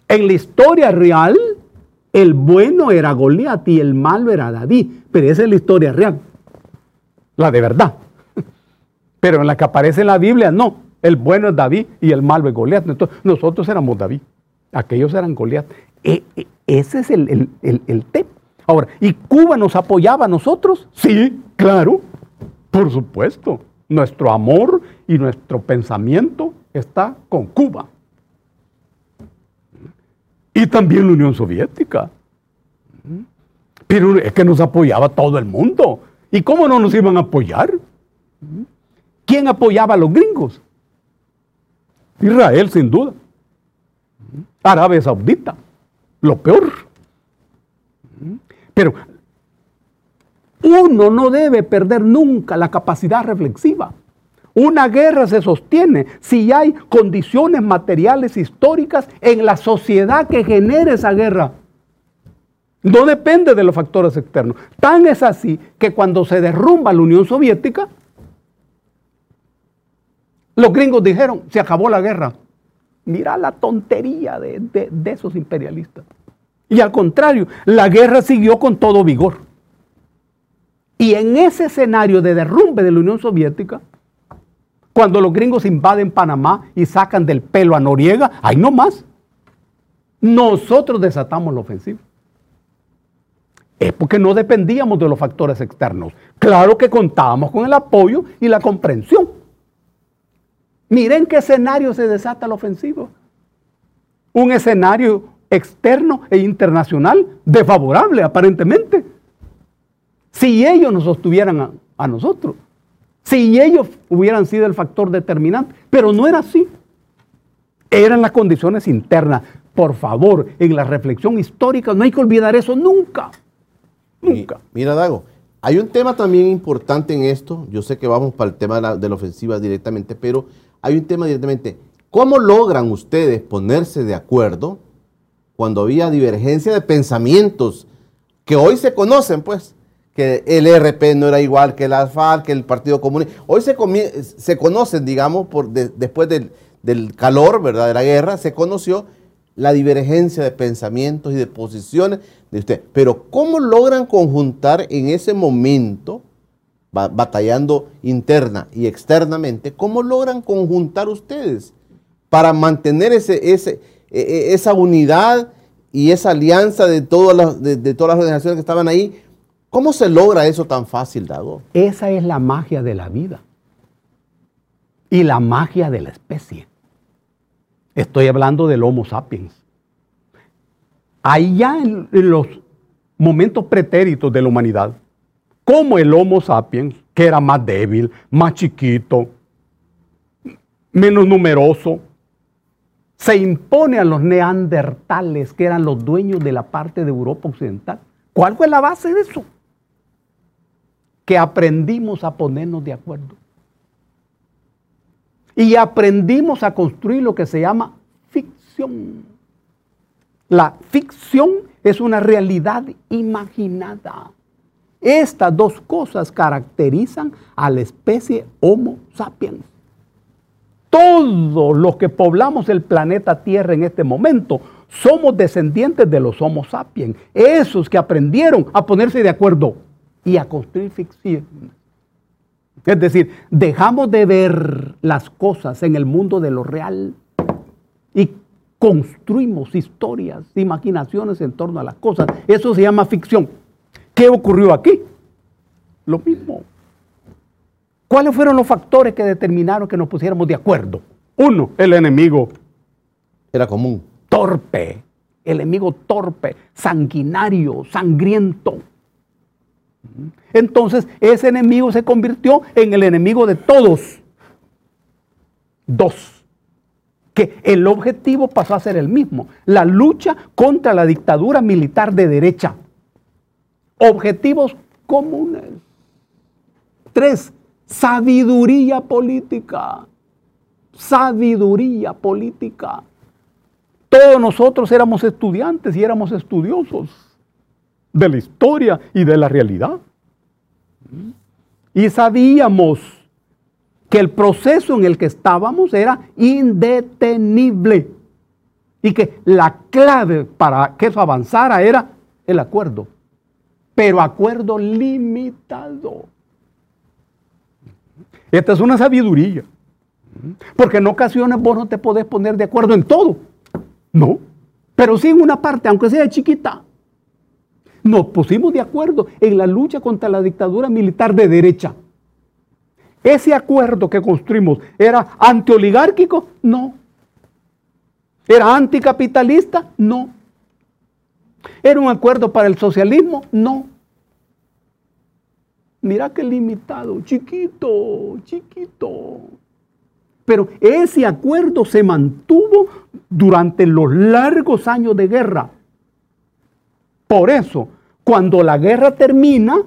En la historia real, el bueno era Goliat y el malo era David. Pero esa es la historia real. La de verdad. <laughs> Pero en la que aparece en la Biblia, no. El bueno es David y el malo es Goliat. Entonces, nosotros éramos David. Aquellos eran Goliat. E, e, ese es el, el, tema. Ahora, ¿y Cuba nos apoyaba a nosotros? Sí, claro. Por supuesto. Nuestro amor y nuestro pensamiento está con Cuba. Y también la Unión Soviética. Pero es que nos apoyaba todo el mundo. ¿Y cómo no nos iban a apoyar? ¿Quién apoyaba a los gringos? Israel, sin duda. Arabia Saudita. Lo peor. Pero uno no debe perder nunca la capacidad reflexiva. Una guerra se sostiene si hay condiciones materiales históricas en la sociedad que genere esa guerra. No depende de los factores externos. Tan es así que cuando se derrumba la Unión Soviética, los gringos dijeron, se acabó la guerra. Mira la tontería de, de esos imperialistas. Y al contrario, la guerra siguió con todo vigor. Y en ese escenario de derrumbe de la Unión Soviética, cuando los gringos invaden Panamá y sacan del pelo a Noriega, ahí no más. Nosotros desatamos la ofensiva. Es porque no dependíamos de los factores externos. Claro que contábamos con el apoyo y la comprensión. Miren qué escenario se desata la ofensiva. Un escenario externo e internacional desfavorable, aparentemente. Si ellos nos sostuvieran a nosotros si ellos hubieran sido el factor determinante, pero no era así. Eran las condiciones internas. Por favor, en la reflexión histórica no hay que olvidar eso nunca. Nunca. Mira, Dago, hay un tema también importante en esto. Yo sé que vamos para el tema de la, de la ofensiva directamente, pero hay un tema directamente. ¿Cómo logran ustedes ponerse de acuerdo cuando había divergencia de pensamientos que hoy se conocen, pues? que el RP no era igual que la FARC, que el Partido Comunista. Hoy se, conocen, digamos, por después del, calor ¿verdad? de la guerra, se conoció la divergencia de pensamientos y de posiciones de usted. Pero ¿cómo logran conjuntar en ese momento, batallando interna y externamente, cómo logran conjuntar ustedes para mantener ese, e, e, esa unidad y esa alianza de todas las, de todas las organizaciones que estaban ahí ¿Cómo se logra eso tan fácil, Dago? Esa es la magia de la vida y la magia de la especie. Estoy hablando del Homo sapiens. Allá en, en los momentos pretéritos de la humanidad, como el Homo sapiens, que era más débil, más chiquito, menos numeroso, se impone a los neandertales, que eran los dueños de la parte de Europa Occidental. ¿Cuál fue la base de eso? que aprendimos a ponernos de acuerdo. Y aprendimos a construir lo que se llama ficción. La ficción es una realidad imaginada. Estas dos cosas caracterizan a la especie Homo sapiens. Todos los que poblamos el planeta Tierra en este momento somos descendientes de los Homo sapiens, esos que aprendieron a ponerse de acuerdo y a construir ficción. Es decir, dejamos de ver las cosas en el mundo de lo real y construimos historias, imaginaciones en torno a las cosas. Eso se llama ficción. ¿Qué ocurrió aquí? Lo mismo. ¿Cuáles fueron los factores que determinaron que nos pusiéramos de acuerdo? Uno, el enemigo. Era común. Torpe. El enemigo torpe, sanguinario, sangriento. Entonces, ese enemigo se convirtió en el enemigo de todos. Dos, que el objetivo pasó a ser el mismo, la lucha contra la dictadura militar de derecha. Objetivos comunes. Tres, sabiduría política. Sabiduría política. Todos nosotros éramos estudiantes y éramos estudiosos de la historia y de la realidad. Y sabíamos que el proceso en el que estábamos era indetenible y que la clave para que eso avanzara era el acuerdo, pero acuerdo limitado. Esta es una sabiduría, porque en ocasiones vos no te podés poner de acuerdo en todo, no, pero sí en una parte, aunque sea chiquita nos pusimos de acuerdo en la lucha contra la dictadura militar de derecha. ¿Ese acuerdo que construimos era antioligárquico? No. ¿Era anticapitalista? No. ¿Era un acuerdo para el socialismo? No. Mira qué limitado, chiquito, chiquito. Pero ese acuerdo se mantuvo durante los largos años de guerra. Por eso, cuando la guerra termina,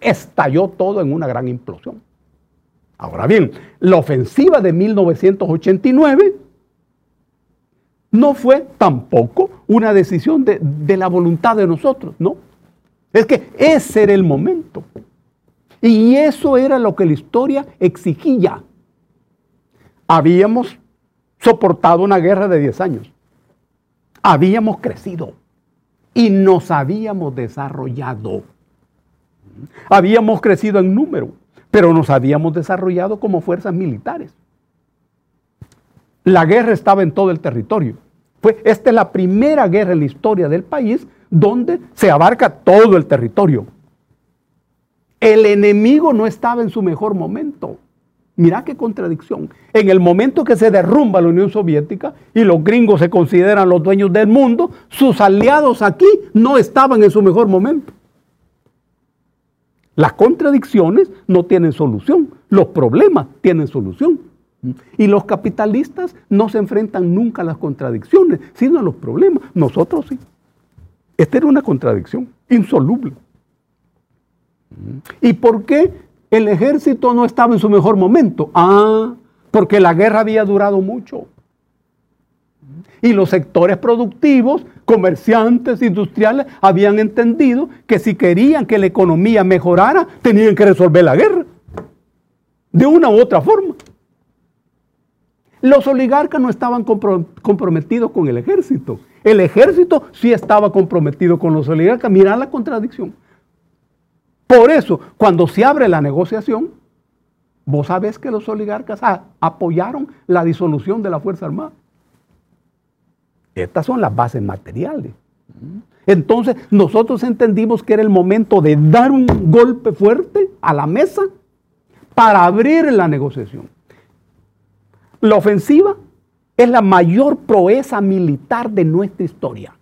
estalló todo en una gran implosión. Ahora bien, la ofensiva de 1989 no fue tampoco una decisión de, de, la voluntad de nosotros, no. Es que ese era el momento. Y eso era lo que la historia exigía. Habíamos soportado una guerra de 10 años. Habíamos crecido y nos habíamos desarrollado. Habíamos crecido en número, pero nos habíamos desarrollado como fuerzas militares. La guerra estaba en todo el territorio. Fue, esta es la primera guerra en la historia del país donde se abarca todo el territorio. El enemigo no estaba en su mejor momento. Mira qué contradicción. En el momento que se derrumba la Unión Soviética y los gringos se consideran los dueños del mundo, sus aliados aquí no estaban en su mejor momento. Las contradicciones no tienen solución, los problemas tienen solución. Y los capitalistas no se enfrentan nunca a las contradicciones, sino a los problemas. Nosotros sí. Esta era una contradicción insoluble. ¿Y por qué el ejército no estaba en su mejor momento. Ah, porque la guerra había durado mucho. Y los sectores productivos, comerciantes, industriales, habían entendido que si querían que la economía mejorara, tenían que resolver la guerra. De una u otra forma. Los oligarcas no estaban comprometidos con el ejército. El ejército sí estaba comprometido con los oligarcas. Mirá la contradicción. Por eso, cuando se abre la negociación, vos sabés que los oligarcas apoyaron la disolución de la Fuerza Armada. Estas son las bases materiales. Entonces, nosotros entendimos que era el momento de dar un golpe fuerte a la mesa para abrir la negociación. La ofensiva es la mayor proeza militar de nuestra historia.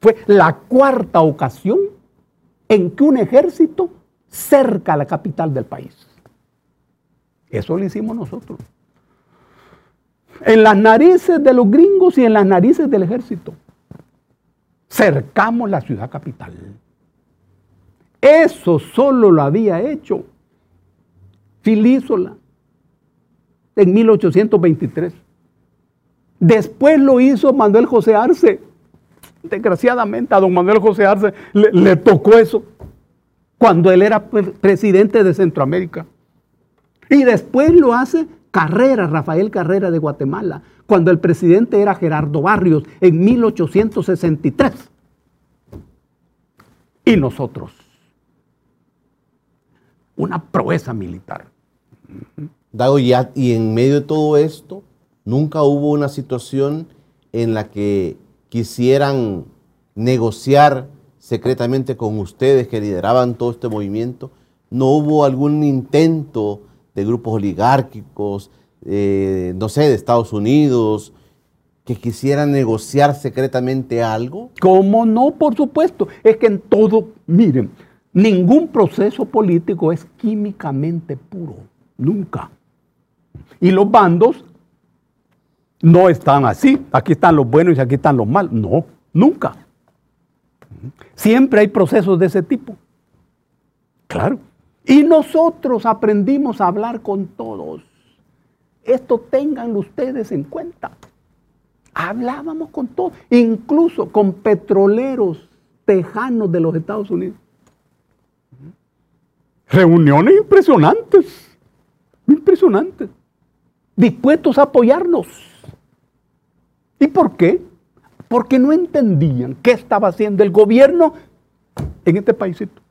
Fue la cuarta ocasión en que un ejército cerca la capital del país. Eso lo hicimos nosotros. En las narices de los gringos y en las narices del ejército. Cercamos la ciudad capital. Eso solo lo había hecho Filísola en 1823. Después lo hizo Manuel José Arce Desgraciadamente a don Manuel José Arce le, tocó eso cuando él era presidente de Centroamérica. Y después lo hace Carrera, Rafael Carrera de Guatemala, cuando el presidente era Gerardo Barrios en 1863. Y nosotros. una proeza militar. Dago, ya, y en medio de todo esto, nunca hubo una situación en la que quisieran negociar secretamente con ustedes que lideraban todo este movimiento. No hubo algún intento de grupos oligárquicos, eh, no sé, de Estados Unidos, que quisieran negociar secretamente algo. ¿Cómo no? Por supuesto. Es que en todo, miren, ningún proceso político es químicamente puro. Nunca. Y los bandos no están así. Aquí están los buenos y aquí están los malos. No, nunca. Siempre hay procesos de ese tipo. Claro. Y nosotros aprendimos a hablar con todos. Esto tengan ustedes en cuenta. Hablábamos con todos, incluso con petroleros tejanos de los Estados Unidos. Reuniones impresionantes, impresionantes, dispuestos a apoyarnos. ¿Y por qué? Porque no entendían qué estaba haciendo el gobierno en este paísito.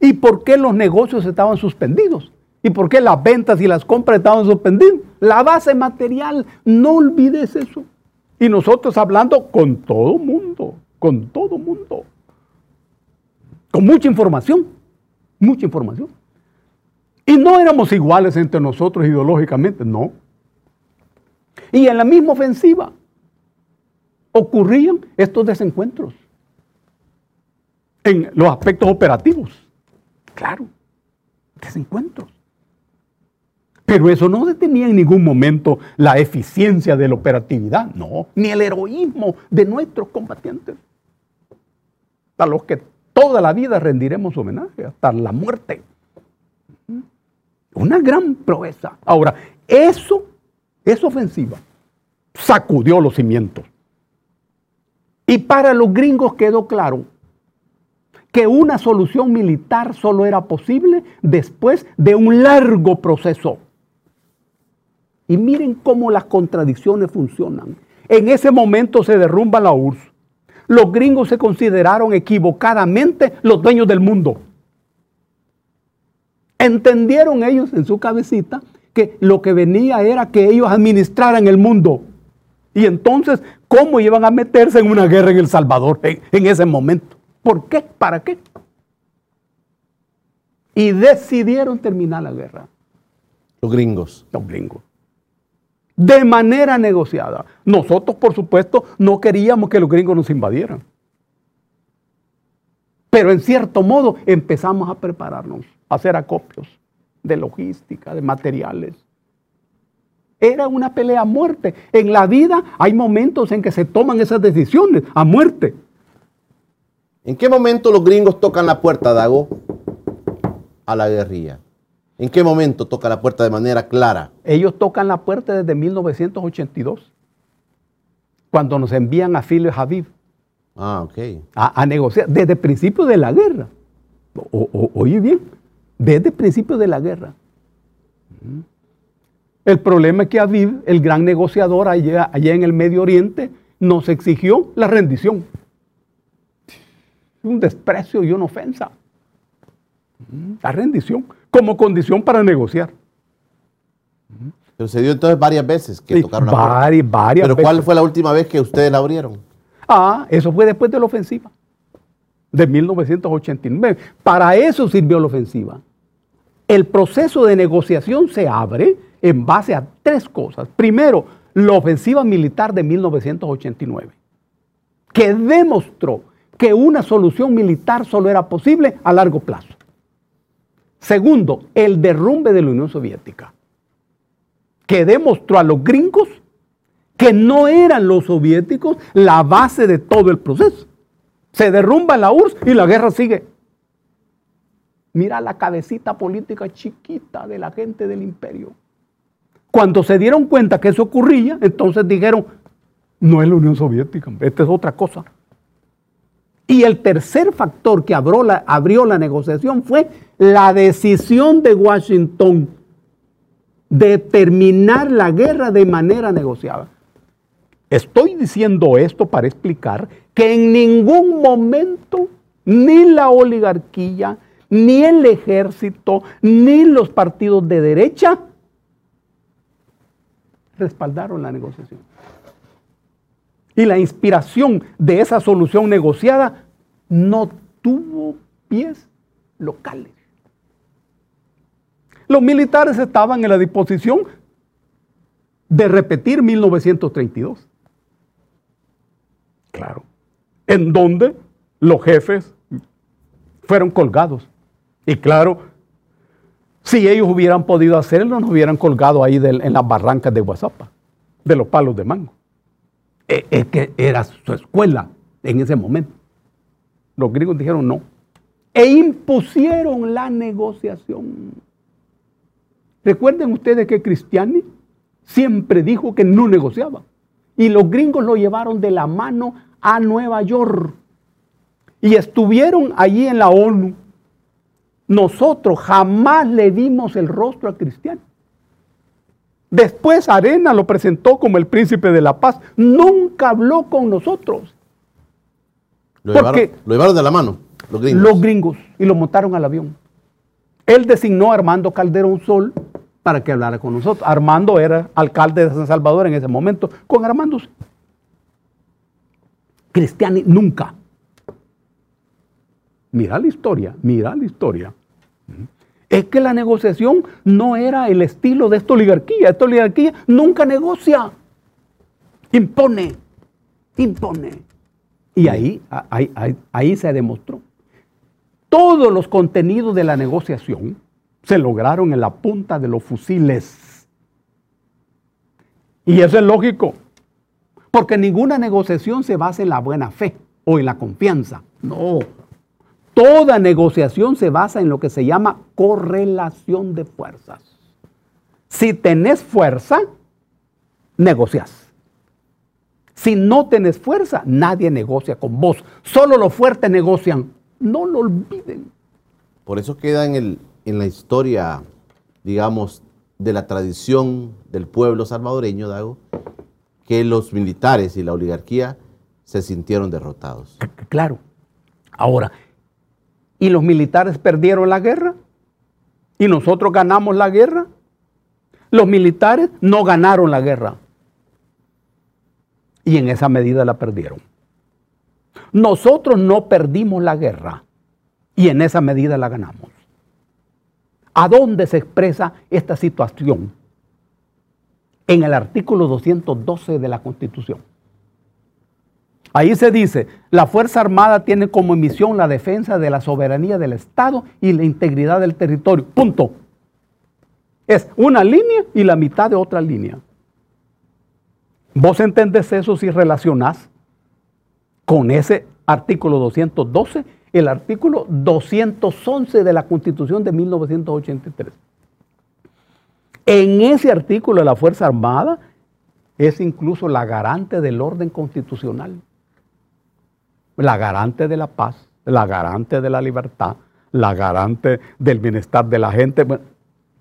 ¿Y por qué los negocios estaban suspendidos? ¿Y por qué las ventas y las compras estaban suspendidas? La base material, no olvides eso. Y nosotros hablando con todo mundo, con todo mundo. Con mucha información, mucha información. Y no éramos iguales entre nosotros ideológicamente, no. Y en la misma ofensiva ocurrían estos desencuentros en los aspectos operativos. Claro, desencuentros. Pero eso no detenía en ningún momento la eficiencia de la operatividad, no, ni el heroísmo de nuestros combatientes, a los que toda la vida rendiremos homenaje, hasta la muerte. Una gran proeza. Ahora, eso, esa ofensiva, sacudió los cimientos. Y para los gringos quedó claro que una solución militar solo era posible después de un largo proceso y miren cómo las contradicciones funcionan. En ese momento se derrumba la URSS. Los gringos se consideraron equivocadamente los dueños del mundo. Entendieron ellos en su cabecita que lo que venía era que ellos administraran el mundo. Y entonces, ¿cómo iban a meterse en una guerra en El Salvador en, en ese momento? ¿Por qué? ¿Para qué? Y decidieron terminar la guerra. Los gringos. Los gringos de manera negociada. Nosotros, por supuesto, no queríamos que los gringos nos invadieran. Pero en cierto modo empezamos a prepararnos, a hacer acopios de logística, de materiales. Era una pelea a muerte. En la vida hay momentos en que se toman esas decisiones a muerte. ¿En qué momento los gringos tocan la puerta, Dago, a la guerrilla? ¿En qué momento toca la puerta de manera clara? Ellos tocan la puerta desde 1982, cuando nos envían a Philip Habib. Ah, ok. A, negociar, desde el principio de la guerra. oye bien, desde el principio de la guerra. El problema es que Aviv, el gran negociador allá, allá en el Medio Oriente, nos exigió la rendición. Un desprecio y una ofensa. La rendición como condición para negociar. Pero se dio entonces varias veces que tocaron la varias, Varias ¿Pero cuál fue la última vez que ustedes la abrieron? Ah, eso fue después de la ofensiva de 1989. Para eso sirvió la ofensiva. El proceso de negociación se abre en base a tres cosas. Primero, la ofensiva militar de 1989, que demostró que una solución militar solo era posible a largo plazo. Segundo, el derrumbe de la Unión Soviética, que demostró a los gringos que no eran los soviéticos la base de todo el proceso. Se derrumba la URSS y la guerra sigue. Mira la cabecita política chiquita de la gente del imperio. Cuando se dieron cuenta que eso ocurría, entonces dijeron, no es la Unión Soviética, esta es otra cosa. Y el tercer factor que abrió la, abrió la negociación fue la decisión de Washington de terminar la guerra de manera negociada. Estoy diciendo esto para explicar que en ningún momento ni la oligarquía, ni el ejército, ni los partidos de derecha respaldaron la negociación. Y la inspiración de esa solución negociada no tuvo pies locales. Los militares estaban en la disposición de repetir 1932. Claro. En donde los jefes fueron colgados. Y claro, si ellos hubieran podido hacerlo, nos hubieran colgado ahí en las barrancas de Guasapa, de los palos de mango. E, es que era su escuela en ese momento. Los gringos dijeron no. E impusieron la negociación. Recuerden ustedes que Cristiani siempre dijo que no negociaba. Y los gringos lo llevaron de la mano a Nueva York. Y estuvieron allí en la ONU. Nosotros jamás le dimos el rostro a Cristiani. Después Arena lo presentó como el príncipe de la paz. Nunca habló con nosotros. Lo, llevaron, lo llevaron de la mano, los gringos. Los gringos. Y lo montaron al avión. Él designó a Armando Calderón Sol para que hablara con nosotros. Armando era alcalde de San Salvador en ese momento. Con Armando Cristiani nunca. Mira la historia, mira la historia. Es que la negociación no era el estilo de esta oligarquía. Esta oligarquía nunca negocia. Impone, impone. Y ahí, ahí, ahí, ahí se demostró. Todos los contenidos de la negociación se lograron en la punta de los fusiles. Y eso es lógico, porque ninguna negociación se basa en la buena fe o en la confianza. No. Toda negociación se basa en lo que se llama correlación de fuerzas. Si tenés fuerza, negocias. Si no tenés fuerza, nadie negocia con vos. Solo los fuertes negocian. No lo olviden. Por eso queda en el, en la historia, digamos, de la tradición del pueblo salvadoreño, Dago, que los militares y la oligarquía se sintieron derrotados. Claro. Ahora, ¿y los militares perdieron la guerra? ¿Y nosotros ganamos la guerra? Los militares no ganaron la guerra. Y en esa medida la perdieron. Nosotros no perdimos la guerra. Y en esa medida la ganamos. ¿A dónde se expresa esta situación? En el artículo 212 de la Constitución. Ahí se dice, la Fuerza Armada tiene como misión la defensa de la soberanía del Estado y la integridad del territorio. Punto. Es una línea y la mitad de otra línea. Vos entendés eso si relacionás con ese artículo 212 el artículo 211 de la Constitución de 1983. En ese artículo la Fuerza Armada es incluso la garante del orden constitucional, la garante de la paz, la garante de la libertad, la garante del bienestar de la gente.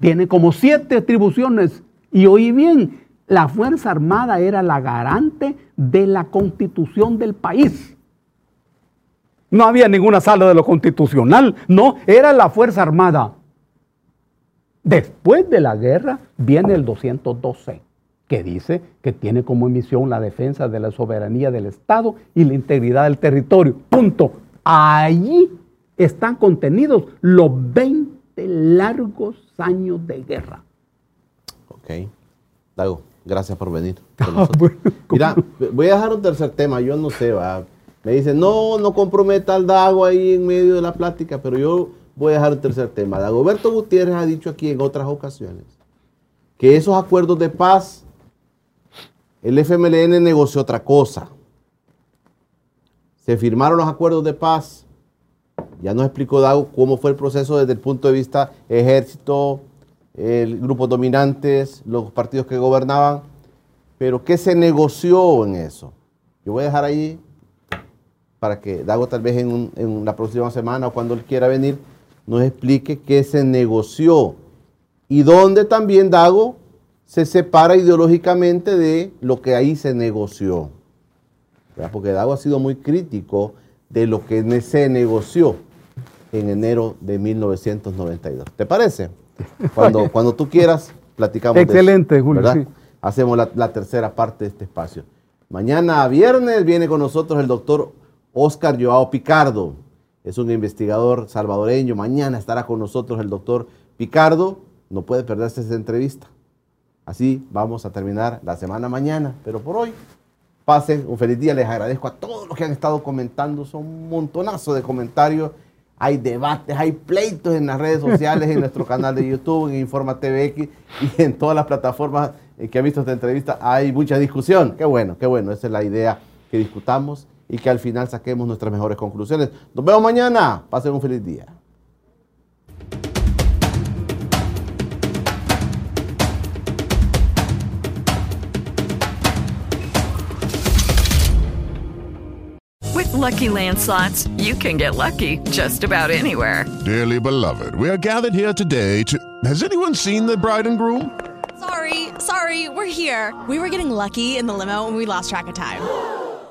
tiene como siete atribuciones y oí bien, la Fuerza Armada era la garante de la constitución del país. No había ninguna sala de lo constitucional, no, era la Fuerza Armada. Después de la guerra viene el 212, que dice que tiene como misión la defensa de la soberanía del Estado y la integridad del territorio. Punto. Allí están contenidos los 20 largos años de guerra. Ok. Dago, gracias por venir. <laughs> Mira, voy a dejar un tercer tema. Yo no sé, va me dicen, no, no comprometa al Dago ahí en medio de la plática, pero yo voy a dejar el tercer tema. Dagoberto Gutiérrez ha dicho aquí en otras ocasiones que esos acuerdos de paz, el FMLN negoció otra cosa. Se firmaron los acuerdos de paz. Ya nos explicó Dago cómo fue el proceso desde el punto de vista ejército, el grupos dominantes, los partidos que gobernaban. Pero ¿qué se negoció en eso? Yo voy a dejar ahí para que Dago tal vez en, la próxima semana o cuando él quiera venir nos explique qué se negoció y dónde también Dago se separa ideológicamente de lo que ahí se negoció. Porque Dago ha sido muy crítico de lo que se negoció. en enero de 1992. ¿Te parece? <laughs> Cuando, cuando tú quieras, platicamos. de eso, Excelente, Julio, ¿verdad? sí. Hacemos la, la tercera parte de este espacio. Mañana viernes viene con nosotros el doctor Oscar Joao Picardo. Es un investigador salvadoreño. Mañana estará con nosotros el doctor Picardo. No puede perderse esa entrevista. Así vamos a terminar la semana mañana. Pero por hoy, pasen un feliz día. Les agradezco a todos los que han estado comentando. Son un montonazo de comentarios. Hay debates, hay pleitos en las redes sociales, en nuestro canal de YouTube, en Informa TVX y en todas las plataformas eh, que han visto esta entrevista. Hay mucha discusión. Qué bueno, qué bueno. Esa es la idea, que discutamos y que al final saquemos nuestras mejores conclusiones. Nos vemos mañana. Pasen un feliz día. With Lucky Land slots, you can get lucky just about anywhere. Dearly beloved, we are gathered here today to. Has anyone seen the bride and groom? Sorry, sorry, we're here. We were getting lucky in the limo and we lost track of time.